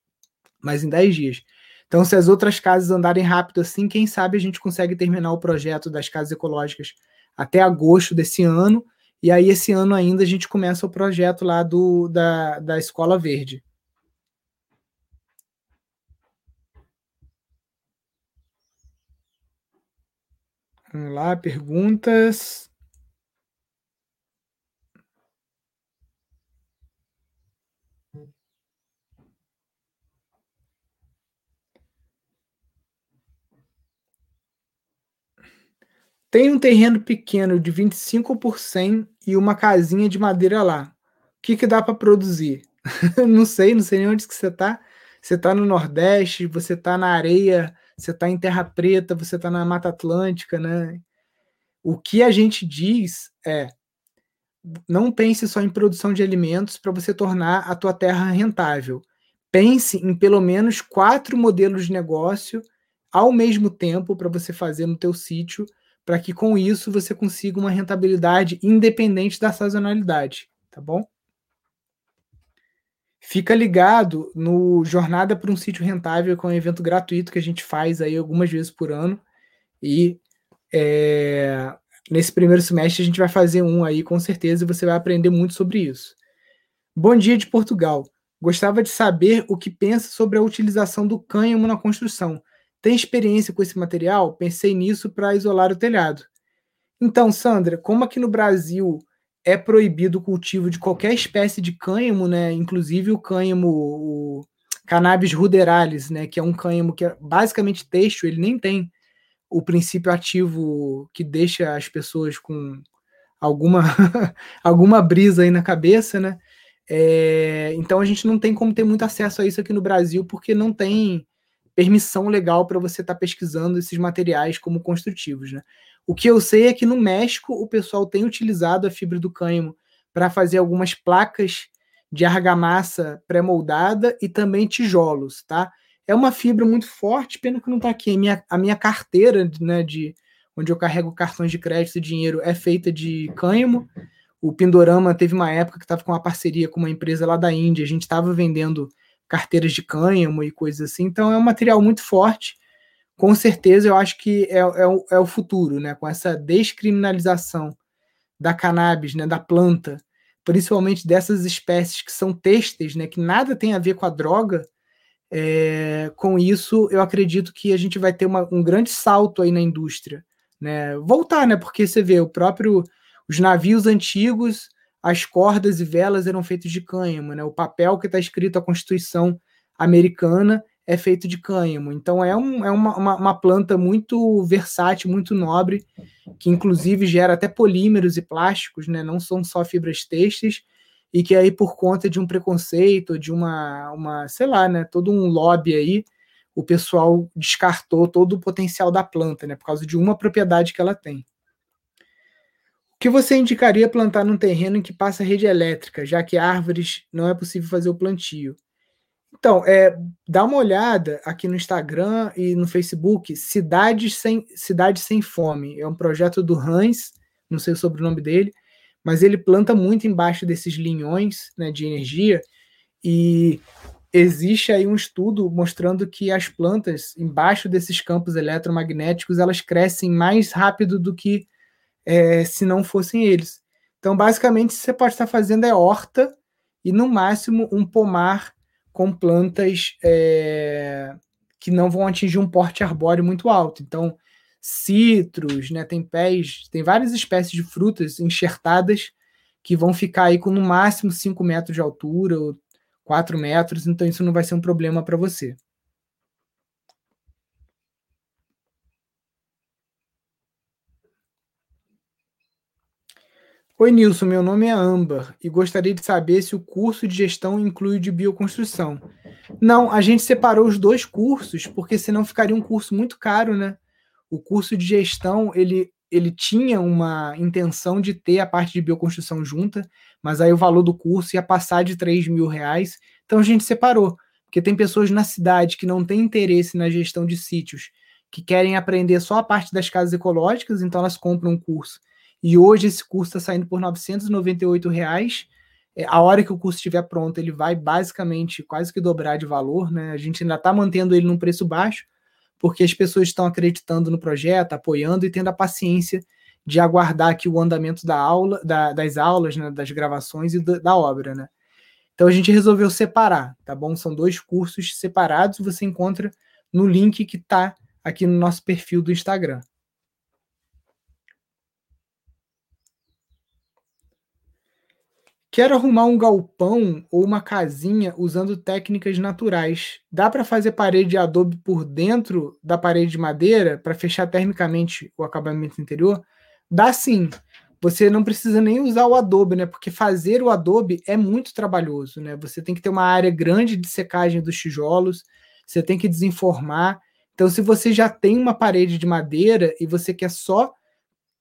mas em 10 dias. Então, se as outras casas andarem rápido assim, quem sabe a gente consegue terminar o projeto das casas ecológicas até agosto desse ano. E aí, esse ano ainda, a gente começa o projeto lá do, da, da Escola Verde. Vamos lá, perguntas. Tem um terreno pequeno de 25 por 100 e uma casinha de madeira lá. O que, que dá para produzir? não sei, não sei nem onde que você está. Você está no Nordeste, você está na areia, você está em Terra Preta, você está na Mata Atlântica, né? O que a gente diz é não pense só em produção de alimentos para você tornar a tua terra rentável. Pense em pelo menos quatro modelos de negócio ao mesmo tempo para você fazer no teu sítio para que com isso você consiga uma rentabilidade independente da sazonalidade, tá bom? Fica ligado no Jornada para um Sítio Rentável, que é um evento gratuito que a gente faz aí algumas vezes por ano. E é, nesse primeiro semestre a gente vai fazer um aí com certeza e você vai aprender muito sobre isso. Bom dia de Portugal. Gostava de saber o que pensa sobre a utilização do cânhamo na construção. Tem experiência com esse material? Pensei nisso para isolar o telhado. Então, Sandra, como aqui no Brasil é proibido o cultivo de qualquer espécie de cânhamo, né? Inclusive o cânhamo, o cannabis ruderalis, né? Que é um cânhamo que é basicamente têxtil, ele nem tem o princípio ativo que deixa as pessoas com alguma alguma brisa aí na cabeça, né? É, então a gente não tem como ter muito acesso a isso aqui no Brasil porque não tem permissão legal para você estar tá pesquisando esses materiais como construtivos. Né? O que eu sei é que no México o pessoal tem utilizado a fibra do cânhamo para fazer algumas placas de argamassa pré-moldada e também tijolos, tá? É uma fibra muito forte, pena que não está aqui. A minha, a minha carteira, né, de onde eu carrego cartões de crédito e dinheiro, é feita de cânhamo. O Pindorama teve uma época que estava com uma parceria com uma empresa lá da Índia. A gente estava vendendo carteiras de cânhamo e coisas assim. Então é um material muito forte. Com certeza, eu acho que é, é, o, é o futuro, né? Com essa descriminalização da cannabis, né, da planta, principalmente dessas espécies que são têxteis, né, que nada tem a ver com a droga, é, com isso eu acredito que a gente vai ter uma, um grande salto aí na indústria, né, voltar, né, porque você vê o próprio os navios antigos, as cordas e velas eram feitos de cânhamo, né, o papel que está escrito a Constituição americana é feito de cânhamo. Então é, um, é uma, uma, uma, planta muito versátil, muito nobre, que inclusive gera até polímeros e plásticos, né? não são só fibras têxteis, e que aí por conta de um preconceito, de uma, uma sei lá, né, todo um lobby aí, o pessoal descartou todo o potencial da planta, né, por causa de uma propriedade que ela tem. O que você indicaria plantar num terreno em que passa rede elétrica, já que árvores não é possível fazer o plantio? Então, é, dá uma olhada aqui no Instagram e no Facebook, Cidades Sem, Sem Fome. É um projeto do Hans, não sei o sobrenome dele, mas ele planta muito embaixo desses linhões né, de energia e existe aí um estudo mostrando que as plantas embaixo desses campos eletromagnéticos elas crescem mais rápido do que é, se não fossem eles. Então, basicamente, você pode estar fazendo é horta e no máximo um pomar com plantas é, que não vão atingir um porte arbóreo muito alto. Então, citros, né, tem pés, tem várias espécies de frutas enxertadas que vão ficar aí com no máximo 5 metros de altura ou 4 metros, então isso não vai ser um problema para você. Oi, Nilson, meu nome é Amber e gostaria de saber se o curso de gestão inclui o de bioconstrução. Não, a gente separou os dois cursos porque senão ficaria um curso muito caro, né? O curso de gestão, ele, ele tinha uma intenção de ter a parte de bioconstrução junta, mas aí o valor do curso ia passar de 3 mil reais, então a gente separou, porque tem pessoas na cidade que não têm interesse na gestão de sítios, que querem aprender só a parte das casas ecológicas, então elas compram um curso e hoje esse curso está saindo por 998 reais. É, a hora que o curso estiver pronto, ele vai basicamente quase que dobrar de valor. Né? A gente ainda está mantendo ele num preço baixo, porque as pessoas estão acreditando no projeto, apoiando e tendo a paciência de aguardar aqui o andamento da aula, da, das aulas, né, das gravações e da, da obra, né? Então a gente resolveu separar, tá bom? São dois cursos separados, você encontra no link que está aqui no nosso perfil do Instagram. Quero arrumar um galpão ou uma casinha usando técnicas naturais. Dá para fazer parede de adobe por dentro da parede de madeira para fechar termicamente o acabamento interior? Dá sim. Você não precisa nem usar o adobe, né? Porque fazer o adobe é muito trabalhoso, né? Você tem que ter uma área grande de secagem dos tijolos, você tem que desenformar. Então, se você já tem uma parede de madeira e você quer só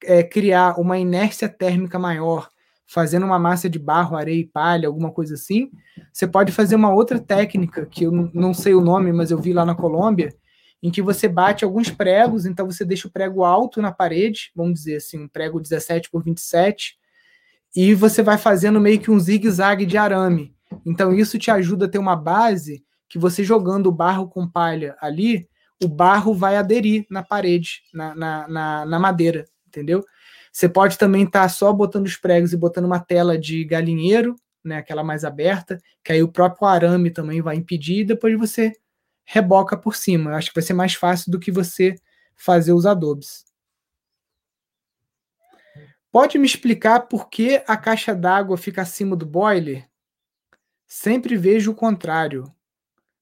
é, criar uma inércia térmica maior fazendo uma massa de barro, areia e palha, alguma coisa assim. Você pode fazer uma outra técnica, que eu não sei o nome, mas eu vi lá na Colômbia, em que você bate alguns pregos, então você deixa o prego alto na parede, vamos dizer assim, um prego 17 por 27, e você vai fazendo meio que um zigue-zague de arame. Então isso te ajuda a ter uma base que você jogando o barro com palha ali, o barro vai aderir na parede, na, na, na, na madeira, entendeu? Você pode também estar tá só botando os pregos e botando uma tela de galinheiro, né, aquela mais aberta, que aí o próprio arame também vai impedir, e depois você reboca por cima. Eu acho que vai ser mais fácil do que você fazer os adobes. Pode me explicar por que a caixa d'água fica acima do boiler? Sempre vejo o contrário.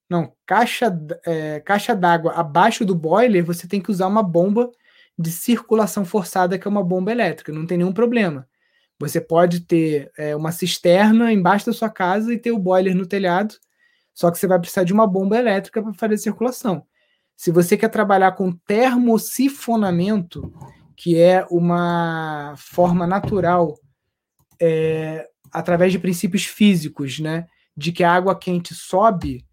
Não, caixa, é, caixa d'água abaixo do boiler, você tem que usar uma bomba de circulação forçada, que é uma bomba elétrica, não tem nenhum problema. Você pode ter é, uma cisterna embaixo da sua casa e ter o boiler no telhado, só que você vai precisar de uma bomba elétrica para fazer circulação. Se você quer trabalhar com termosifonamento, que é uma forma natural, é, através de princípios físicos, né? De que a água quente sobe,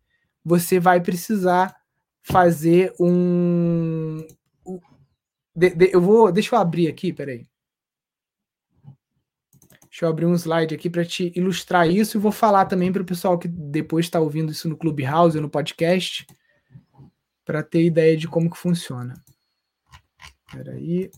você vai precisar fazer um. De, de, eu vou. Deixa eu abrir aqui, peraí. Deixa eu abrir um slide aqui para te ilustrar isso e vou falar também para o pessoal que depois está ouvindo isso no Clubhouse ou no podcast, para ter ideia de como que funciona. Espera aí.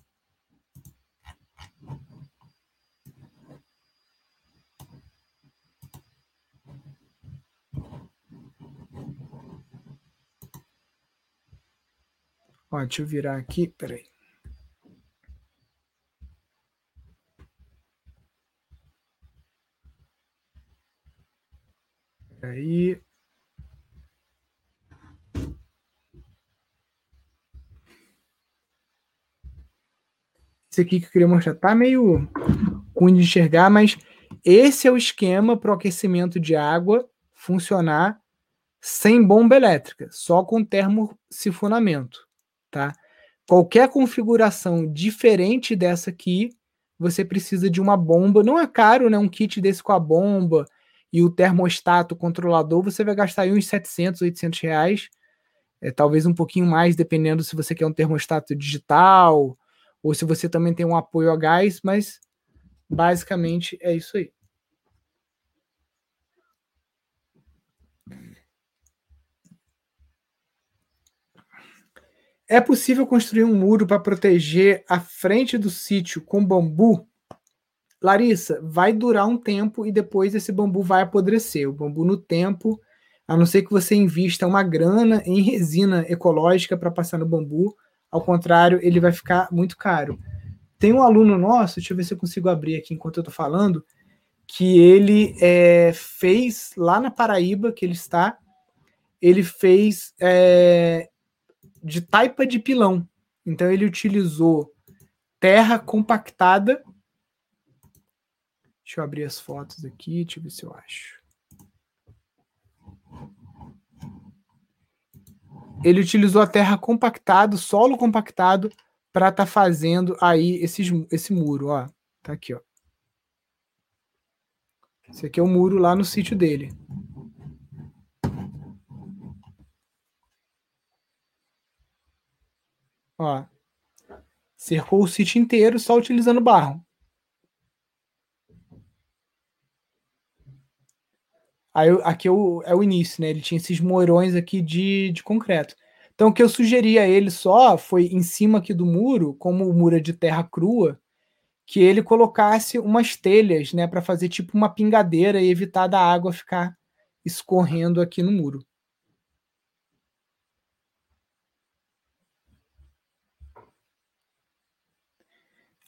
Ó, deixa eu virar aqui, peraí. Aí. Esse aqui que eu queria mostrar tá meio ruim de enxergar, mas esse é o esquema para o aquecimento de água funcionar sem bomba elétrica, só com termosifonamento, tá? Qualquer configuração diferente dessa aqui, você precisa de uma bomba. Não é caro, né? Um kit desse com a bomba, e o termostato controlador, você vai gastar aí uns 700, 800 reais, é, talvez um pouquinho mais, dependendo se você quer um termostato digital ou se você também tem um apoio a gás, mas basicamente é isso aí. É possível construir um muro para proteger a frente do sítio com bambu? Larissa, vai durar um tempo e depois esse bambu vai apodrecer. O bambu no tempo, a não ser que você invista uma grana em resina ecológica para passar no bambu, ao contrário, ele vai ficar muito caro. Tem um aluno nosso, deixa eu ver se eu consigo abrir aqui enquanto eu estou falando, que ele é, fez lá na Paraíba, que ele está, ele fez é, de taipa de pilão. Então ele utilizou terra compactada Deixa eu abrir as fotos aqui, deixa eu ver se eu acho. Ele utilizou a terra compactado, solo compactado, para estar tá fazendo aí esses, esse muro, ó. Tá aqui, ó. Esse aqui é o muro lá no sítio dele. Ó. Cercou o sítio inteiro só utilizando barro. Aí aqui é o, é o início, né? Ele tinha esses morões aqui de, de concreto. Então o que eu sugeri a ele só foi em cima aqui do muro, como o muro é de terra crua, que ele colocasse umas telhas, né, para fazer tipo uma pingadeira e evitar da água ficar escorrendo aqui no muro.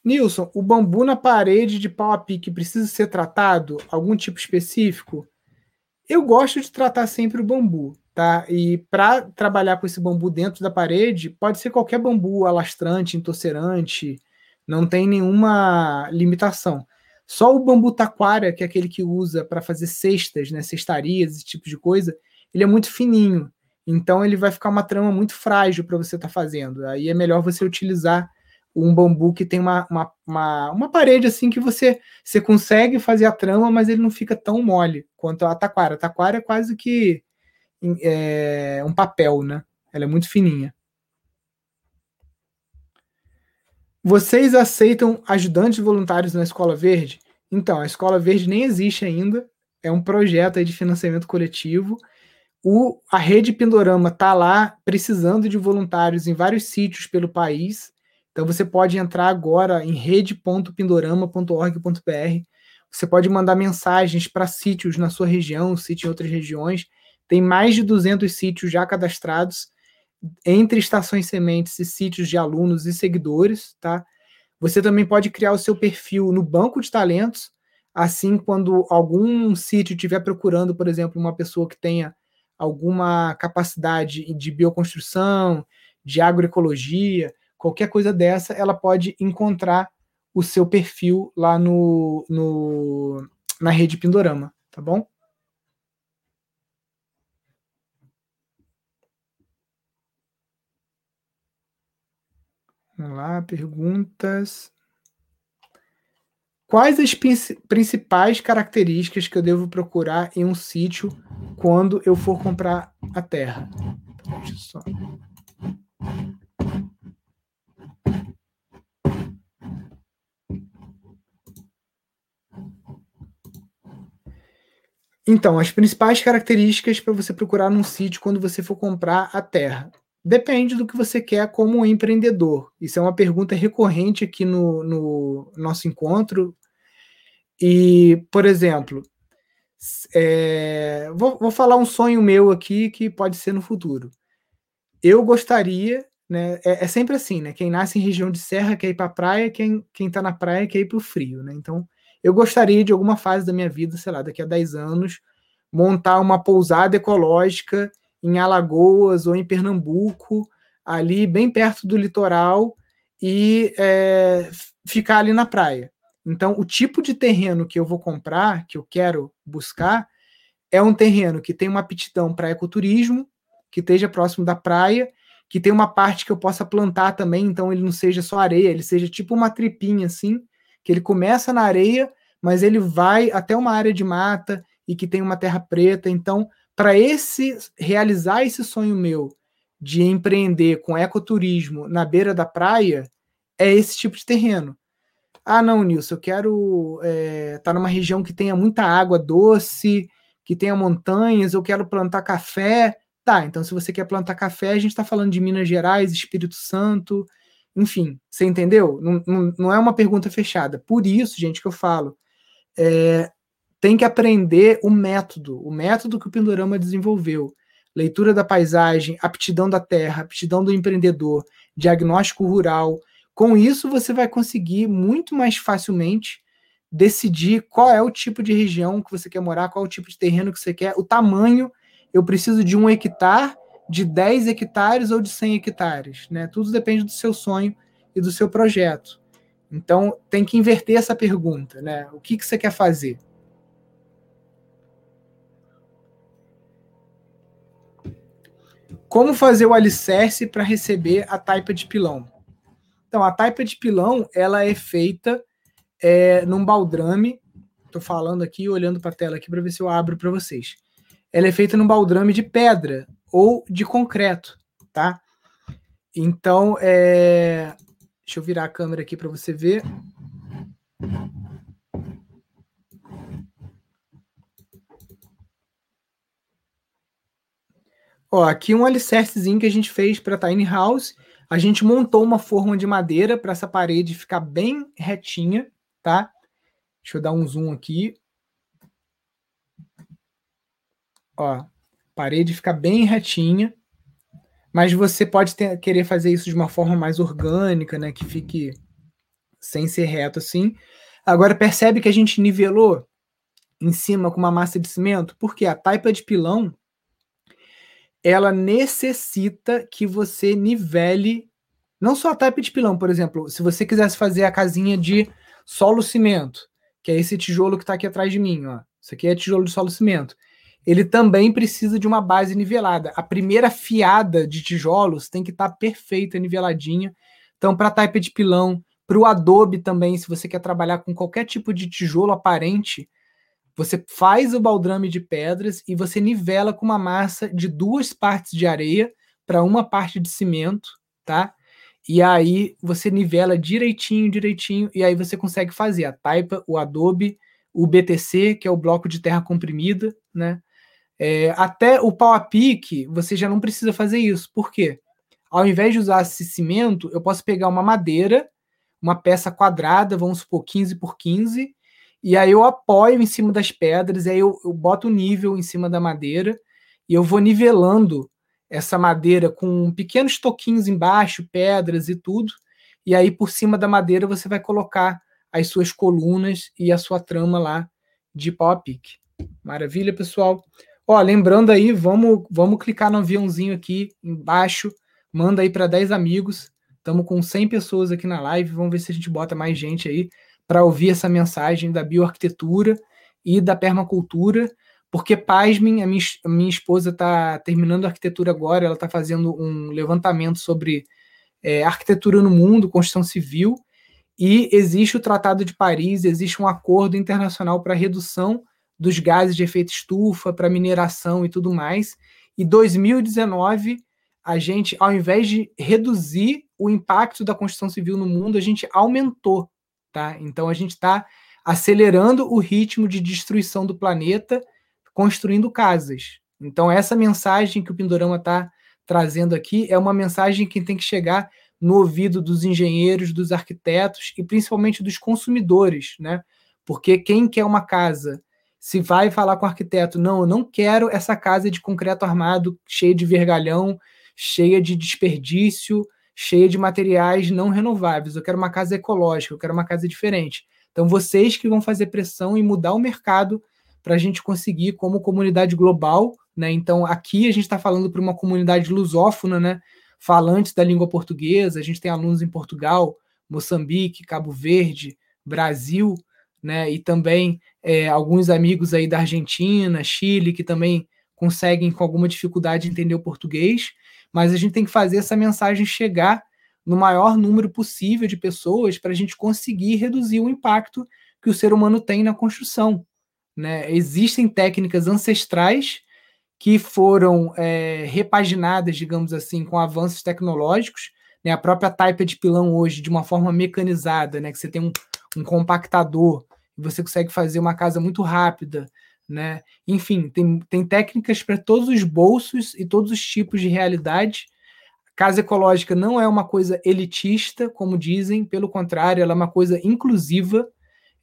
Nilson, o bambu na parede de pau a pique precisa ser tratado? Algum tipo específico? Eu gosto de tratar sempre o bambu, tá? E para trabalhar com esse bambu dentro da parede, pode ser qualquer bambu alastrante, entorcerante, não tem nenhuma limitação. Só o bambu taquara, que é aquele que usa para fazer cestas, né, cestarias, esse tipo de coisa, ele é muito fininho. Então ele vai ficar uma trama muito frágil para você estar tá fazendo. Aí é melhor você utilizar um bambu que tem uma, uma, uma, uma, parede assim que você, você consegue fazer a trama, mas ele não fica tão mole quanto a taquara. A taquara é quase que é, um papel, né? Ela é muito fininha. Vocês aceitam ajudantes voluntários na Escola Verde? Então, a Escola Verde nem existe ainda. É um projeto de financiamento coletivo. O, a Rede Pindorama está lá precisando de voluntários em vários sítios pelo país. Então você pode entrar agora em rede.pindorama.org.br. Você pode mandar mensagens para sítios na sua região, sítios em outras regiões. Tem mais de 200 sítios já cadastrados entre estações sementes e sítios de alunos e seguidores, tá? Você também pode criar o seu perfil no banco de talentos, assim quando algum sítio estiver procurando, por exemplo, uma pessoa que tenha alguma capacidade de bioconstrução, de agroecologia, qualquer coisa dessa, ela pode encontrar o seu perfil lá no, no na rede Pindorama, tá bom? Vamos lá, perguntas. Quais as principais características que eu devo procurar em um sítio quando eu for comprar a terra? Deixa eu só. Então, as principais características para você procurar num sítio quando você for comprar a terra. Depende do que você quer como empreendedor. Isso é uma pergunta recorrente aqui no, no nosso encontro. E, por exemplo, é, vou, vou, falar um sonho meu aqui que pode ser no futuro. Eu gostaria, né? É, é sempre assim, né? Quem nasce em região de serra quer ir para a praia, quem, quem tá na praia quer ir para o frio, né? Então, eu gostaria de alguma fase da minha vida, sei lá, daqui a 10 anos, montar uma pousada ecológica em Alagoas ou em Pernambuco, ali bem perto do litoral, e é, ficar ali na praia. Então, o tipo de terreno que eu vou comprar, que eu quero buscar, é um terreno que tem uma aptidão para ecoturismo, que esteja próximo da praia, que tem uma parte que eu possa plantar também, então ele não seja só areia, ele seja tipo uma tripinha assim, que ele começa na areia, mas ele vai até uma área de mata e que tem uma terra preta. Então, para esse realizar esse sonho meu de empreender com ecoturismo na beira da praia, é esse tipo de terreno. Ah, não, Nilson, eu quero estar é, tá numa região que tenha muita água doce, que tenha montanhas, eu quero plantar café. Tá, então se você quer plantar café, a gente está falando de Minas Gerais, Espírito Santo, enfim, você entendeu? Não, não, não, é uma pergunta fechada. Por isso, gente, que eu falo, é, tem que aprender o método, o método que o Pindorama desenvolveu. Leitura da paisagem, aptidão da terra, aptidão do empreendedor, diagnóstico rural. Com isso, você vai conseguir muito mais facilmente decidir qual é o tipo de região que você quer morar, qual é o tipo de terreno que você quer, o tamanho. Eu preciso de um hectare de 10 hectares ou de 100 hectares, né? Tudo depende do seu sonho e do seu projeto. Então, tem que inverter essa pergunta, né? O que, que você quer fazer? Como fazer o alicerce para receber a taipa de pilão? Então, a taipa de pilão, ela é feita é, num baldrame. Estou falando aqui, olhando para a tela aqui para ver se eu abro para vocês. Ela é feita num baldrame de pedra, ou de concreto, tá? Então, é... deixa eu virar a câmera aqui para você ver. Ó, aqui um alicercezinho que a gente fez para Tiny House. A gente montou uma forma de madeira para essa parede ficar bem retinha, tá? Deixa eu dar um zoom aqui. Ó, parede fica bem retinha, mas você pode ter, querer fazer isso de uma forma mais orgânica, né, que fique sem ser reto assim. Agora percebe que a gente nivelou em cima com uma massa de cimento, porque a taipa de pilão ela necessita que você nivele não só a taipa de pilão, por exemplo, se você quisesse fazer a casinha de solo cimento, que é esse tijolo que está aqui atrás de mim, ó. Isso aqui é tijolo de solo cimento ele também precisa de uma base nivelada. A primeira fiada de tijolos tem que estar tá perfeita, niveladinha. Então, para a taipa de pilão, para o adobe também, se você quer trabalhar com qualquer tipo de tijolo aparente, você faz o baldrame de pedras e você nivela com uma massa de duas partes de areia para uma parte de cimento, tá? E aí você nivela direitinho, direitinho, e aí você consegue fazer a taipa, o adobe, o BTC, que é o bloco de terra comprimida, né? É, até o pau a pique, você já não precisa fazer isso. Por quê? Ao invés de usar esse cimento, eu posso pegar uma madeira, uma peça quadrada, vamos supor 15 por 15, e aí eu apoio em cima das pedras, e aí eu, eu boto o nível em cima da madeira, e eu vou nivelando essa madeira com pequenos toquinhos embaixo, pedras e tudo, e aí por cima da madeira você vai colocar as suas colunas e a sua trama lá de pau a pique. Maravilha, pessoal? Ó, lembrando aí, vamos, vamos clicar no aviãozinho aqui embaixo, manda aí para 10 amigos. Estamos com 100 pessoas aqui na live, vamos ver se a gente bota mais gente aí para ouvir essa mensagem da bioarquitetura e da permacultura, porque, pasmem, a minha, a minha esposa está terminando a arquitetura agora, ela está fazendo um levantamento sobre é, arquitetura no mundo, construção civil, E existe o Tratado de Paris, existe um acordo internacional para redução dos gases de efeito estufa, para mineração e tudo mais. E 2019, a gente, ao invés de reduzir o impacto da construção civil no mundo, a gente aumentou, tá? Então a gente está acelerando o ritmo de destruição do planeta, construindo casas. Então essa mensagem que o Pindorama está trazendo aqui é uma mensagem que tem que chegar no ouvido dos engenheiros, dos arquitetos e principalmente dos consumidores, né? Porque quem quer uma casa, se vai falar com o arquiteto, não, eu não quero essa casa de concreto armado, cheia de vergalhão, cheia de desperdício, cheia de materiais não renováveis. Eu quero uma casa ecológica, eu quero uma casa diferente. Então, vocês que vão fazer pressão e mudar o mercado para a gente conseguir, como comunidade global, né? Então, aqui a gente está falando para uma comunidade lusófona, né? falantes da língua portuguesa. A gente tem alunos em Portugal, Moçambique, Cabo Verde, Brasil, né? E também é, alguns amigos aí da Argentina, Chile, que também conseguem com alguma dificuldade entender o português. Mas a gente tem que fazer essa mensagem chegar no maior número possível de pessoas para a gente conseguir reduzir o impacto que o ser humano tem na construção. Né? Existem técnicas ancestrais que foram é, repaginadas, digamos assim, com avanços tecnológicos. Né? A própria taipa de pilão hoje, de uma forma mecanizada, né? que você tem um, um compactador você consegue fazer uma casa muito rápida. Né? Enfim, tem, tem técnicas para todos os bolsos e todos os tipos de realidade. Casa ecológica não é uma coisa elitista, como dizem, pelo contrário, ela é uma coisa inclusiva.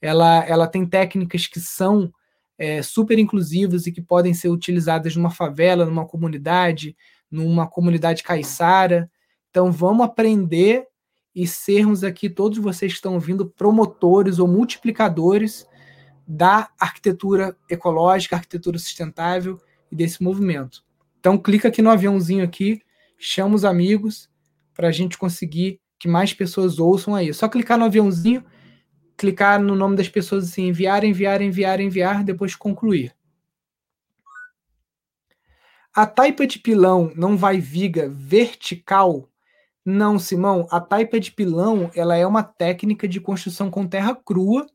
Ela, ela tem técnicas que são é, super inclusivas e que podem ser utilizadas numa favela, numa comunidade, numa comunidade caiçara. Então, vamos aprender e sermos aqui, todos vocês que estão ouvindo, promotores ou multiplicadores da arquitetura ecológica, arquitetura sustentável e desse movimento. Então, clica aqui no aviãozinho aqui, chama os amigos para a gente conseguir que mais pessoas ouçam aí. É só clicar no aviãozinho clicar no nome das pessoas assim, enviar, enviar, enviar, enviar, depois concluir. A taipa de pilão não vai viga vertical? Não, Simão. A taipa de pilão ela é uma técnica de construção com terra crua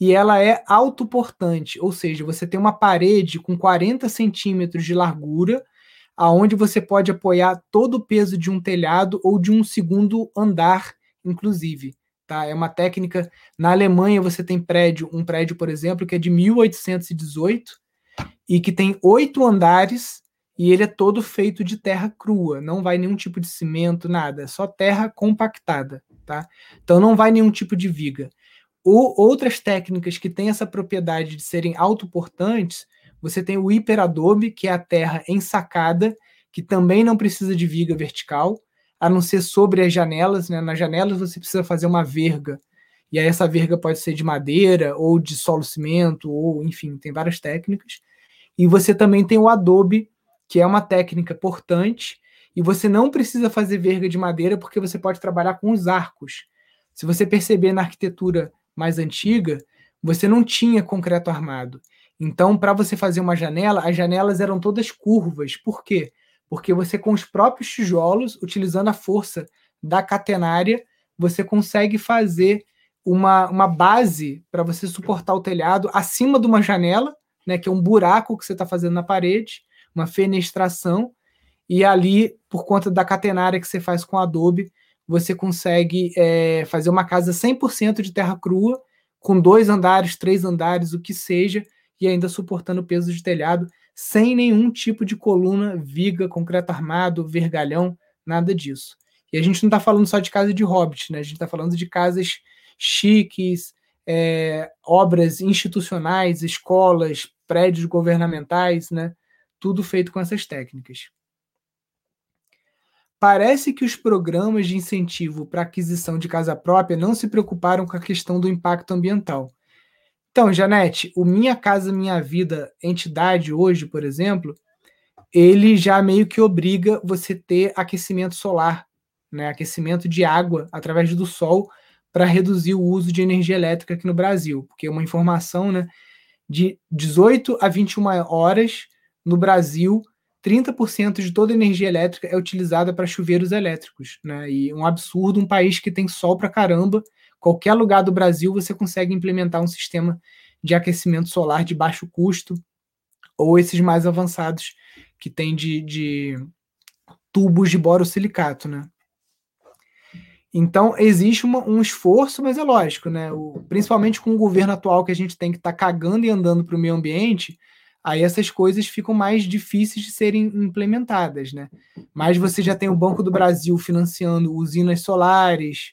e ela é autoportante, ou seja, você tem uma parede com 40 centímetros de largura, aonde você pode apoiar todo o peso de um telhado ou de um segundo andar, inclusive. Tá? É uma técnica. Na Alemanha você tem prédio, um prédio, por exemplo, que é de 1818 e que tem oito andares e ele é todo feito de terra crua, não vai nenhum tipo de cimento, nada, é só terra compactada, tá? Então não vai nenhum tipo de viga. Ou outras técnicas que têm essa propriedade de serem autoportantes, você tem o hiperadobe, que é a terra ensacada, que também não precisa de viga vertical a não ser sobre as janelas. Né? Nas janelas você precisa fazer uma verga. E aí essa verga pode ser de madeira, ou de solo cimento, ou enfim, tem várias técnicas. E você também tem o adobe, que é uma técnica portante, e você não precisa fazer verga de madeira porque você pode trabalhar com os arcos. Se você perceber na arquitetura mais antiga, você não tinha concreto armado. Então, para você fazer uma janela, as janelas eram todas curvas. Por quê? porque você com os próprios tijolos, utilizando a força da catenária, você consegue fazer uma, uma base para você suportar o telhado acima de uma janela, né, que é um buraco que você está fazendo na parede, uma fenestração, e ali, por conta da catenária que você faz com Adobe, você consegue é, fazer uma casa 100% de terra crua, com dois andares, três andares, o que seja, e ainda suportando o peso de telhado sem nenhum tipo de coluna, viga, concreto armado, vergalhão, nada disso. E a gente não está falando só de casa de hobbit, né? A gente está falando de casas chiques, é, obras institucionais, escolas, prédios governamentais, né? Tudo feito com essas técnicas. Parece que os programas de incentivo para aquisição de casa própria não se preocuparam com a questão do impacto ambiental. Então, Janete, o Minha Casa Minha Vida entidade hoje, por exemplo, ele já meio que obriga você ter aquecimento solar, né, aquecimento de água através do sol para reduzir o uso de energia elétrica aqui no Brasil, porque uma informação, né, de 18 a 21 horas no Brasil 30% de toda a energia elétrica é utilizada para chuveiros elétricos, né? E um absurdo, um país que tem sol para caramba, qualquer lugar do Brasil você consegue implementar um sistema de aquecimento solar de baixo custo, ou esses mais avançados que tem de, de tubos de borosilicato, né? Então, existe uma, um esforço, mas é lógico, né? O, principalmente com o governo atual que a gente tem que estar tá cagando e andando para o meio ambiente, aí essas coisas ficam mais difíceis de serem implementadas, né? Mas você já tem o Banco do Brasil financiando usinas solares,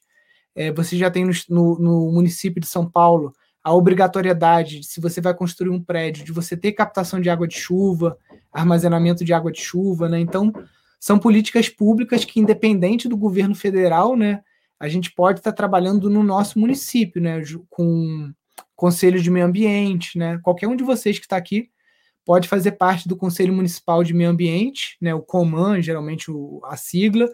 é, você já tem no, no, no, município de São Paulo a obrigatoriedade, se você vai construir um prédio, de você ter captação de água de chuva, armazenamento de água de chuva, né? Então, são políticas públicas que, independente do governo federal, né, a gente pode estar trabalhando no nosso município, né, com conselho de meio ambiente, né? Qualquer um de vocês que está aqui pode fazer parte do Conselho Municipal de Meio Ambiente, né, o COMAN, geralmente o, a sigla,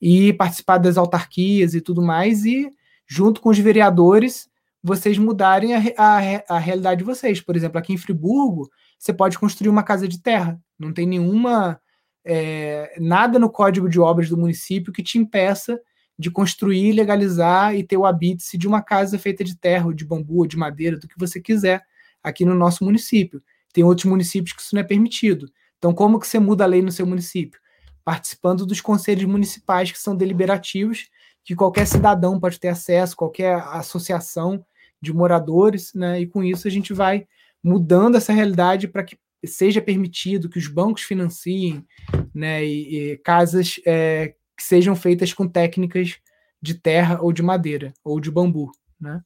e participar das autarquias e tudo mais, e junto com os vereadores, vocês mudarem a, a, a realidade de vocês. Por exemplo, aqui em Friburgo, você pode construir uma casa de terra, não tem nenhuma. É, nada no código de obras do município que te impeça de construir, legalizar e ter o habite de uma casa feita de terra, ou de bambu, ou de madeira, do que você quiser aqui no nosso município. Tem outros municípios que isso não é permitido. Então, como que você muda a lei no seu município? Participando dos conselhos municipais que são deliberativos, que qualquer cidadão pode ter acesso, qualquer associação de moradores, né? E com isso a gente vai mudando essa realidade para que seja permitido que os bancos financiem, né? E, e casas é, que sejam feitas com técnicas de terra ou de madeira ou de bambu, né?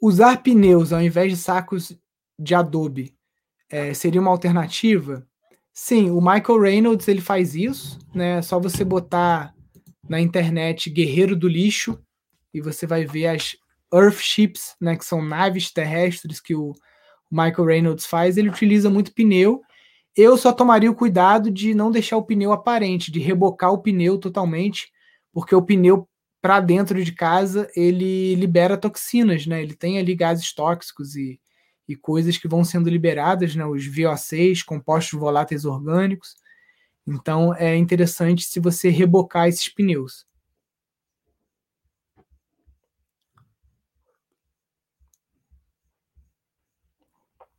Usar pneus ao invés de sacos de adobe é, seria uma alternativa? Sim, o Michael Reynolds ele faz isso, né? É só você botar na internet Guerreiro do Lixo e você vai ver as Earthships, né? Que são naves terrestres que o Michael Reynolds faz. Ele utiliza muito pneu. Eu só tomaria o cuidado de não deixar o pneu aparente, de rebocar o pneu totalmente, porque o pneu para dentro de casa, ele libera toxinas, né? Ele tem ali gases tóxicos e, e coisas que vão sendo liberadas, né? Os VO6, compostos voláteis orgânicos. Então é interessante se você rebocar esses pneus.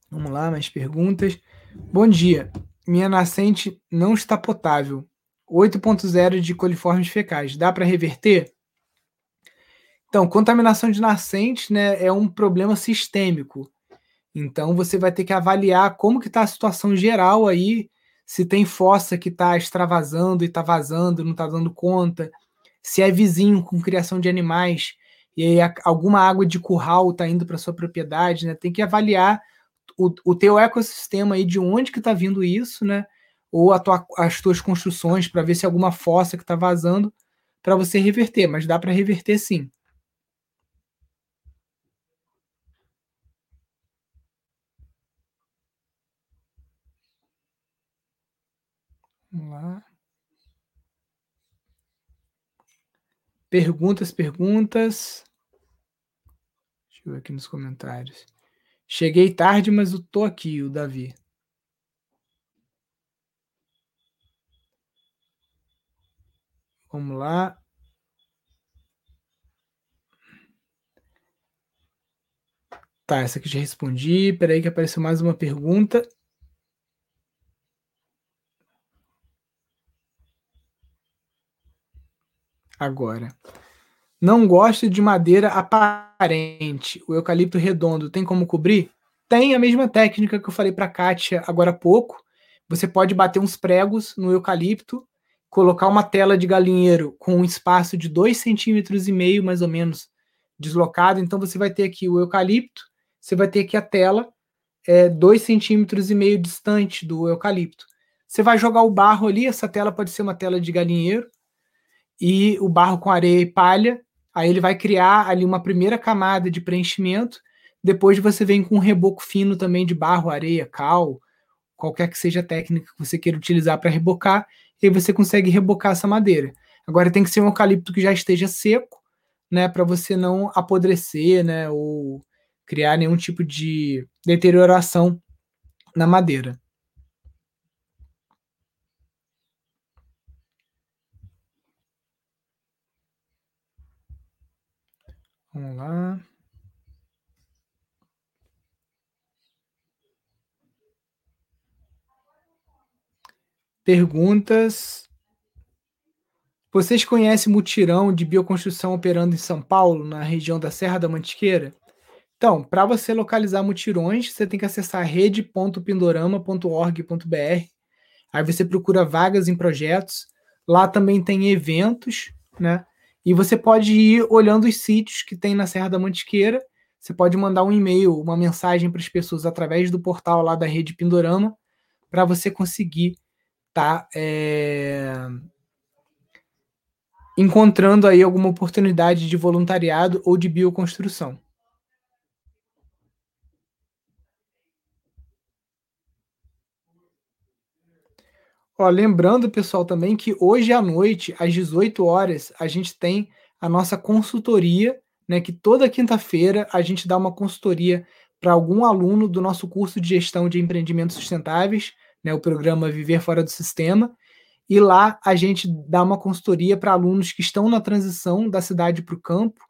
Vamos lá, mais perguntas. Bom dia. Minha nascente não está potável. 8.0 de coliformes fecais. Dá para reverter? Então, contaminação de nascentes né, é um problema sistêmico. Então, você vai ter que avaliar como que está a situação geral aí, se tem fossa que está extravasando e está vazando, não está dando conta, se é vizinho com criação de animais e aí alguma água de curral está indo para sua propriedade, né? Tem que avaliar o, o teu ecossistema aí de onde que está vindo isso, né? Ou tua, as tuas construções para ver se alguma fossa que está vazando para você reverter, mas dá para reverter sim. Vamos lá. Perguntas, perguntas. Deixa eu ver aqui nos comentários. Cheguei tarde, mas eu tô aqui, o Davi. Vamos lá. Tá, essa aqui já respondi. Peraí que apareceu mais uma pergunta. Agora. Não gosto de madeira aparente. O eucalipto redondo tem como cobrir? Tem a mesma técnica que eu falei para a Kátia agora há pouco. Você pode bater uns pregos no eucalipto, colocar uma tela de galinheiro com um espaço de 2,5 centímetros e meio, mais ou menos, deslocado. Então você vai ter aqui o eucalipto, você vai ter aqui a tela, é, 2,5 centímetros e meio distante do eucalipto. Você vai jogar o barro ali, essa tela pode ser uma tela de galinheiro e o barro com areia e palha. Aí ele vai criar ali uma primeira camada de preenchimento. Depois você vem com um reboco fino também de barro, areia, cal, qualquer que seja a técnica que você queira utilizar para rebocar, e aí você consegue rebocar essa madeira. Agora tem que ser um eucalipto que já esteja seco, né, para você não apodrecer, né, ou criar nenhum tipo de deterioração na madeira. Vamos lá. Perguntas. Vocês conhecem mutirão de bioconstrução operando em São Paulo, na região da Serra da Mantiqueira? Então, para você localizar mutirões, você tem que acessar rede.pindorama.org.br. Aí você procura vagas em projetos. Lá também tem eventos, né? E você pode ir olhando os sítios que tem na Serra da Mantiqueira. Você pode mandar um e-mail, uma mensagem para as pessoas através do portal lá da Rede Pindorama, para você conseguir estar tá, é... encontrando aí alguma oportunidade de voluntariado ou de bioconstrução. Ó, lembrando, pessoal, também que hoje à noite, às 18 horas, a gente tem a nossa consultoria, né? Que toda quinta-feira a gente dá uma consultoria para algum aluno do nosso curso de gestão de empreendimentos sustentáveis, né? O programa Viver Fora do Sistema. E lá a gente dá uma consultoria para alunos que estão na transição da cidade para o campo,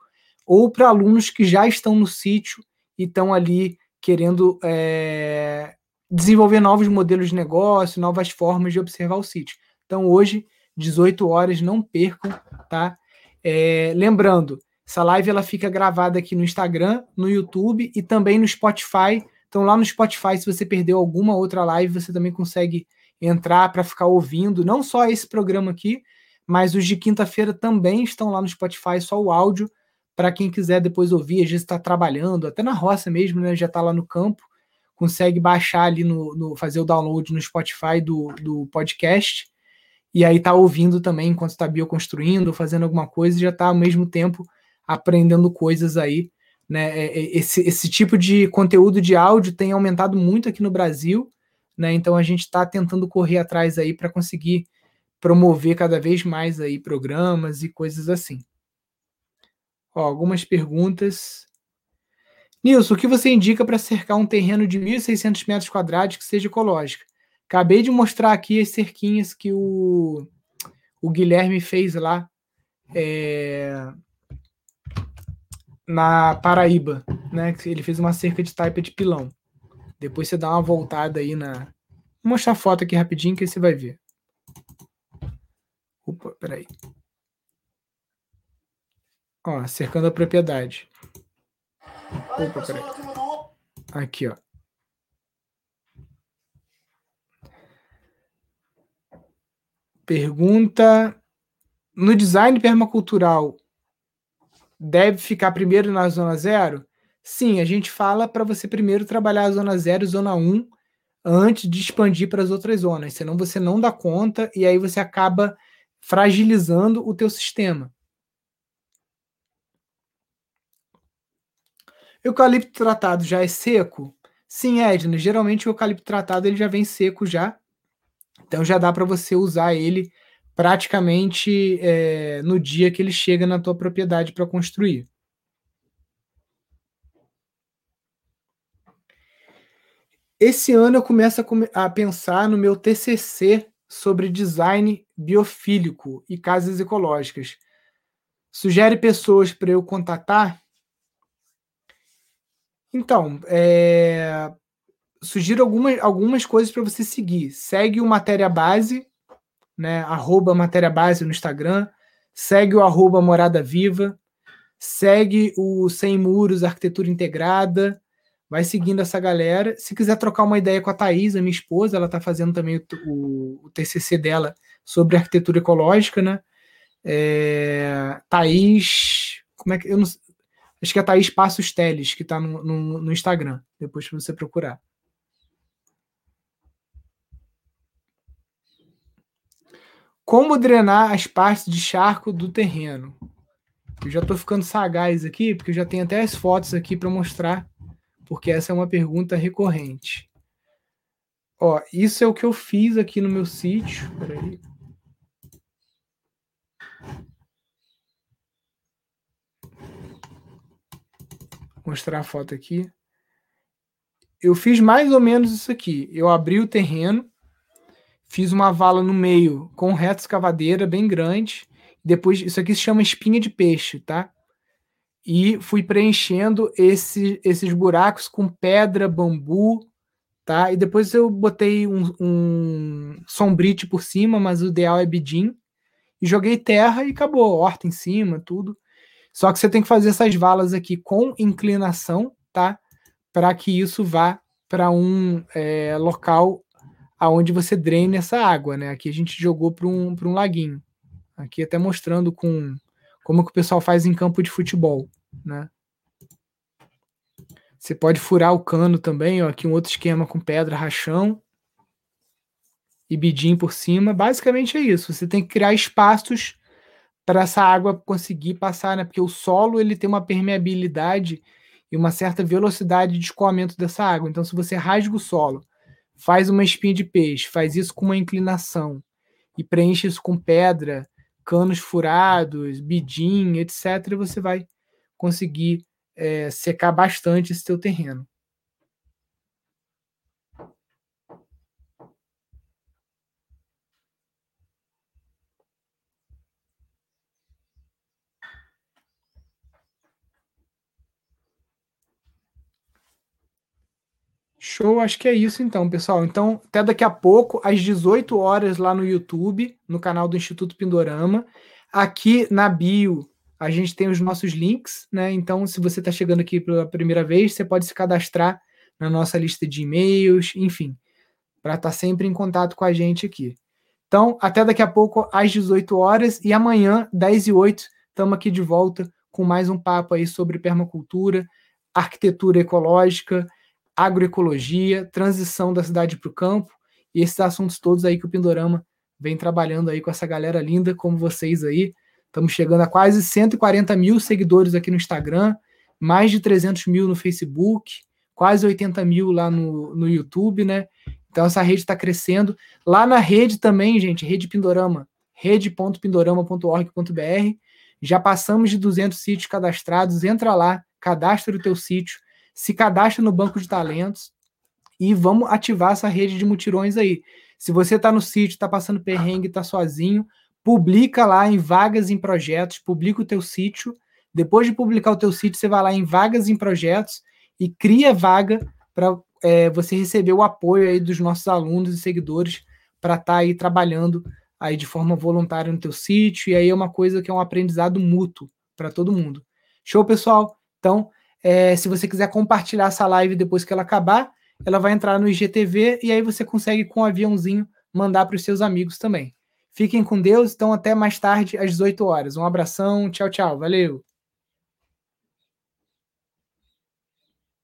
ou para alunos que já estão no sítio e estão ali querendo é, desenvolver novos modelos de negócio, novas formas de observar o sítio. Então, hoje, 18 horas, não percam, tá? É, lembrando, essa live ela fica gravada aqui no Instagram, no YouTube e também no Spotify. Então, lá no Spotify, se você perdeu alguma outra live, você também consegue entrar para ficar ouvindo, não só esse programa aqui, mas os de quinta-feira também estão lá no Spotify, só o áudio, para quem quiser depois ouvir, às vezes está trabalhando, até na roça mesmo, né? Já está lá no campo consegue baixar ali no, no, fazer o download no Spotify do, do podcast e aí tá ouvindo também enquanto está bioconstruindo, fazendo alguma coisa e já está ao mesmo tempo aprendendo coisas aí. Né? É, é, esse, esse tipo de conteúdo de áudio tem aumentado muito aqui no Brasil, né? Então a gente está tentando correr atrás aí para conseguir promover cada vez mais aí programas e coisas assim. Ó, algumas perguntas. Nilson, o que você indica para cercar um terreno de 1.600 metros quadrados que seja ecológico? Acabei de mostrar aqui as cerquinhas que o, o Guilherme fez lá é, na Paraíba, né? Ele fez uma cerca de taipa de pilão. Depois você dá uma voltada aí na. Vou mostrar a foto aqui rapidinho que você vai ver. Opa, peraí. Ó, cercando a propriedade. Opa, peraí. Aqui, ó. Pergunta: no design permacultural deve ficar primeiro na zona zero? Sim, a gente fala para você primeiro trabalhar a zona zero e zona 1 antes de expandir para as outras zonas, senão você não dá conta e aí você acaba fragilizando o teu sistema. Eucalipto tratado já é seco? Sim, Edna. Geralmente o eucalipto tratado ele já vem seco já. Então já dá para você usar ele praticamente é, no dia que ele chega na tua propriedade para construir. Esse ano eu começo a, a pensar no meu TCC sobre design biofílico e casas ecológicas. Sugere pessoas para eu contatar? Então, é... sugiro algumas, algumas coisas para você seguir. Segue o Matéria Base, né? Arroba Matéria Base no Instagram. Segue o arroba Morada Viva. Segue o Sem Muros Arquitetura Integrada. Vai seguindo essa galera. Se quiser trocar uma ideia com a Thaís, a minha esposa, ela está fazendo também o, o, o, TCC dela sobre arquitetura ecológica, né? É, Thaís, como é que eu não, Acho que é a Thaís Passos Teles, que está no, no, no, Instagram, depois que você procurar. Como drenar as partes de charco do terreno? Eu já estou ficando sagaz aqui, porque eu já tenho até as fotos aqui para mostrar, porque essa é uma pergunta recorrente. Ó, isso é o que eu fiz aqui no meu sítio. Peraí. Mostrar a foto aqui. eu fiz mais ou menos isso aqui. Eu abri o terreno, fiz uma vala no meio com reta escavadeira bem grande. Depois, isso aqui se chama espinha de peixe, tá? E fui preenchendo esse, esses buracos com pedra, bambu, tá? E depois eu botei um, um sombrite por cima, mas o ideal é bidim. E joguei terra e acabou, horta em cima, tudo. Só que você tem que fazer essas valas aqui com inclinação, tá? Para que isso vá para um é, local aonde você drene essa água, né? Aqui a gente jogou para um, um laguinho. Aqui até mostrando com como que o pessoal faz em campo de futebol, né? Você pode furar o cano também, ó, aqui um outro esquema com pedra, rachão e bidim por cima. Basicamente é isso. Você tem que criar espaços para essa água conseguir passar, né? Porque o solo ele tem uma permeabilidade e uma certa velocidade de escoamento dessa água. Então, se você rasga o solo, faz uma espinha de peixe, faz isso com uma inclinação e preenche isso com pedra, canos furados, bidim, etc., você vai conseguir é, secar bastante esse teu terreno. Show, acho que é isso então, pessoal. Então, até daqui a pouco, às 18 horas, lá no YouTube, no canal do Instituto Pindorama. Aqui na bio, a gente tem os nossos links, né? Então, se você está chegando aqui pela primeira vez, você pode se cadastrar na nossa lista de e-mails, enfim, para estar tá sempre em contato com a gente aqui. Então, até daqui a pouco, às 18 horas, e amanhã, 10 e 8, estamos aqui de volta com mais um papo aí sobre permacultura, arquitetura ecológica agroecologia, transição da cidade para o campo e esses assuntos todos aí que o Pindorama vem trabalhando aí com essa galera linda como vocês aí. Estamos chegando a quase 140 mil seguidores aqui no Instagram, mais de 300 mil no Facebook, quase 80 mil lá no, no YouTube, né? Então essa rede está crescendo. Lá na rede também, gente, rede Pindorama, rede.pindorama.org.br. Já passamos de 200 sítios cadastrados. Entra lá, cadastra o teu sítio se cadastra no banco de talentos e vamos ativar essa rede de mutirões aí. Se você está no sítio, está passando perrengue, está sozinho, publica lá em vagas em projetos, publica o teu sítio. Depois de publicar o teu sítio, você vai lá em vagas em projetos e cria vaga para é, você receber o apoio aí dos nossos alunos e seguidores para estar tá aí trabalhando aí de forma voluntária no teu sítio. E aí é uma coisa que é um aprendizado mútuo para todo mundo. Show, pessoal? Então, é, se você quiser compartilhar essa live depois que ela acabar, ela vai entrar no IGTV e aí você consegue, com um aviãozinho, mandar para os seus amigos também. Fiquem com Deus, então até mais tarde, às 18 horas. Um abração, tchau, tchau, valeu!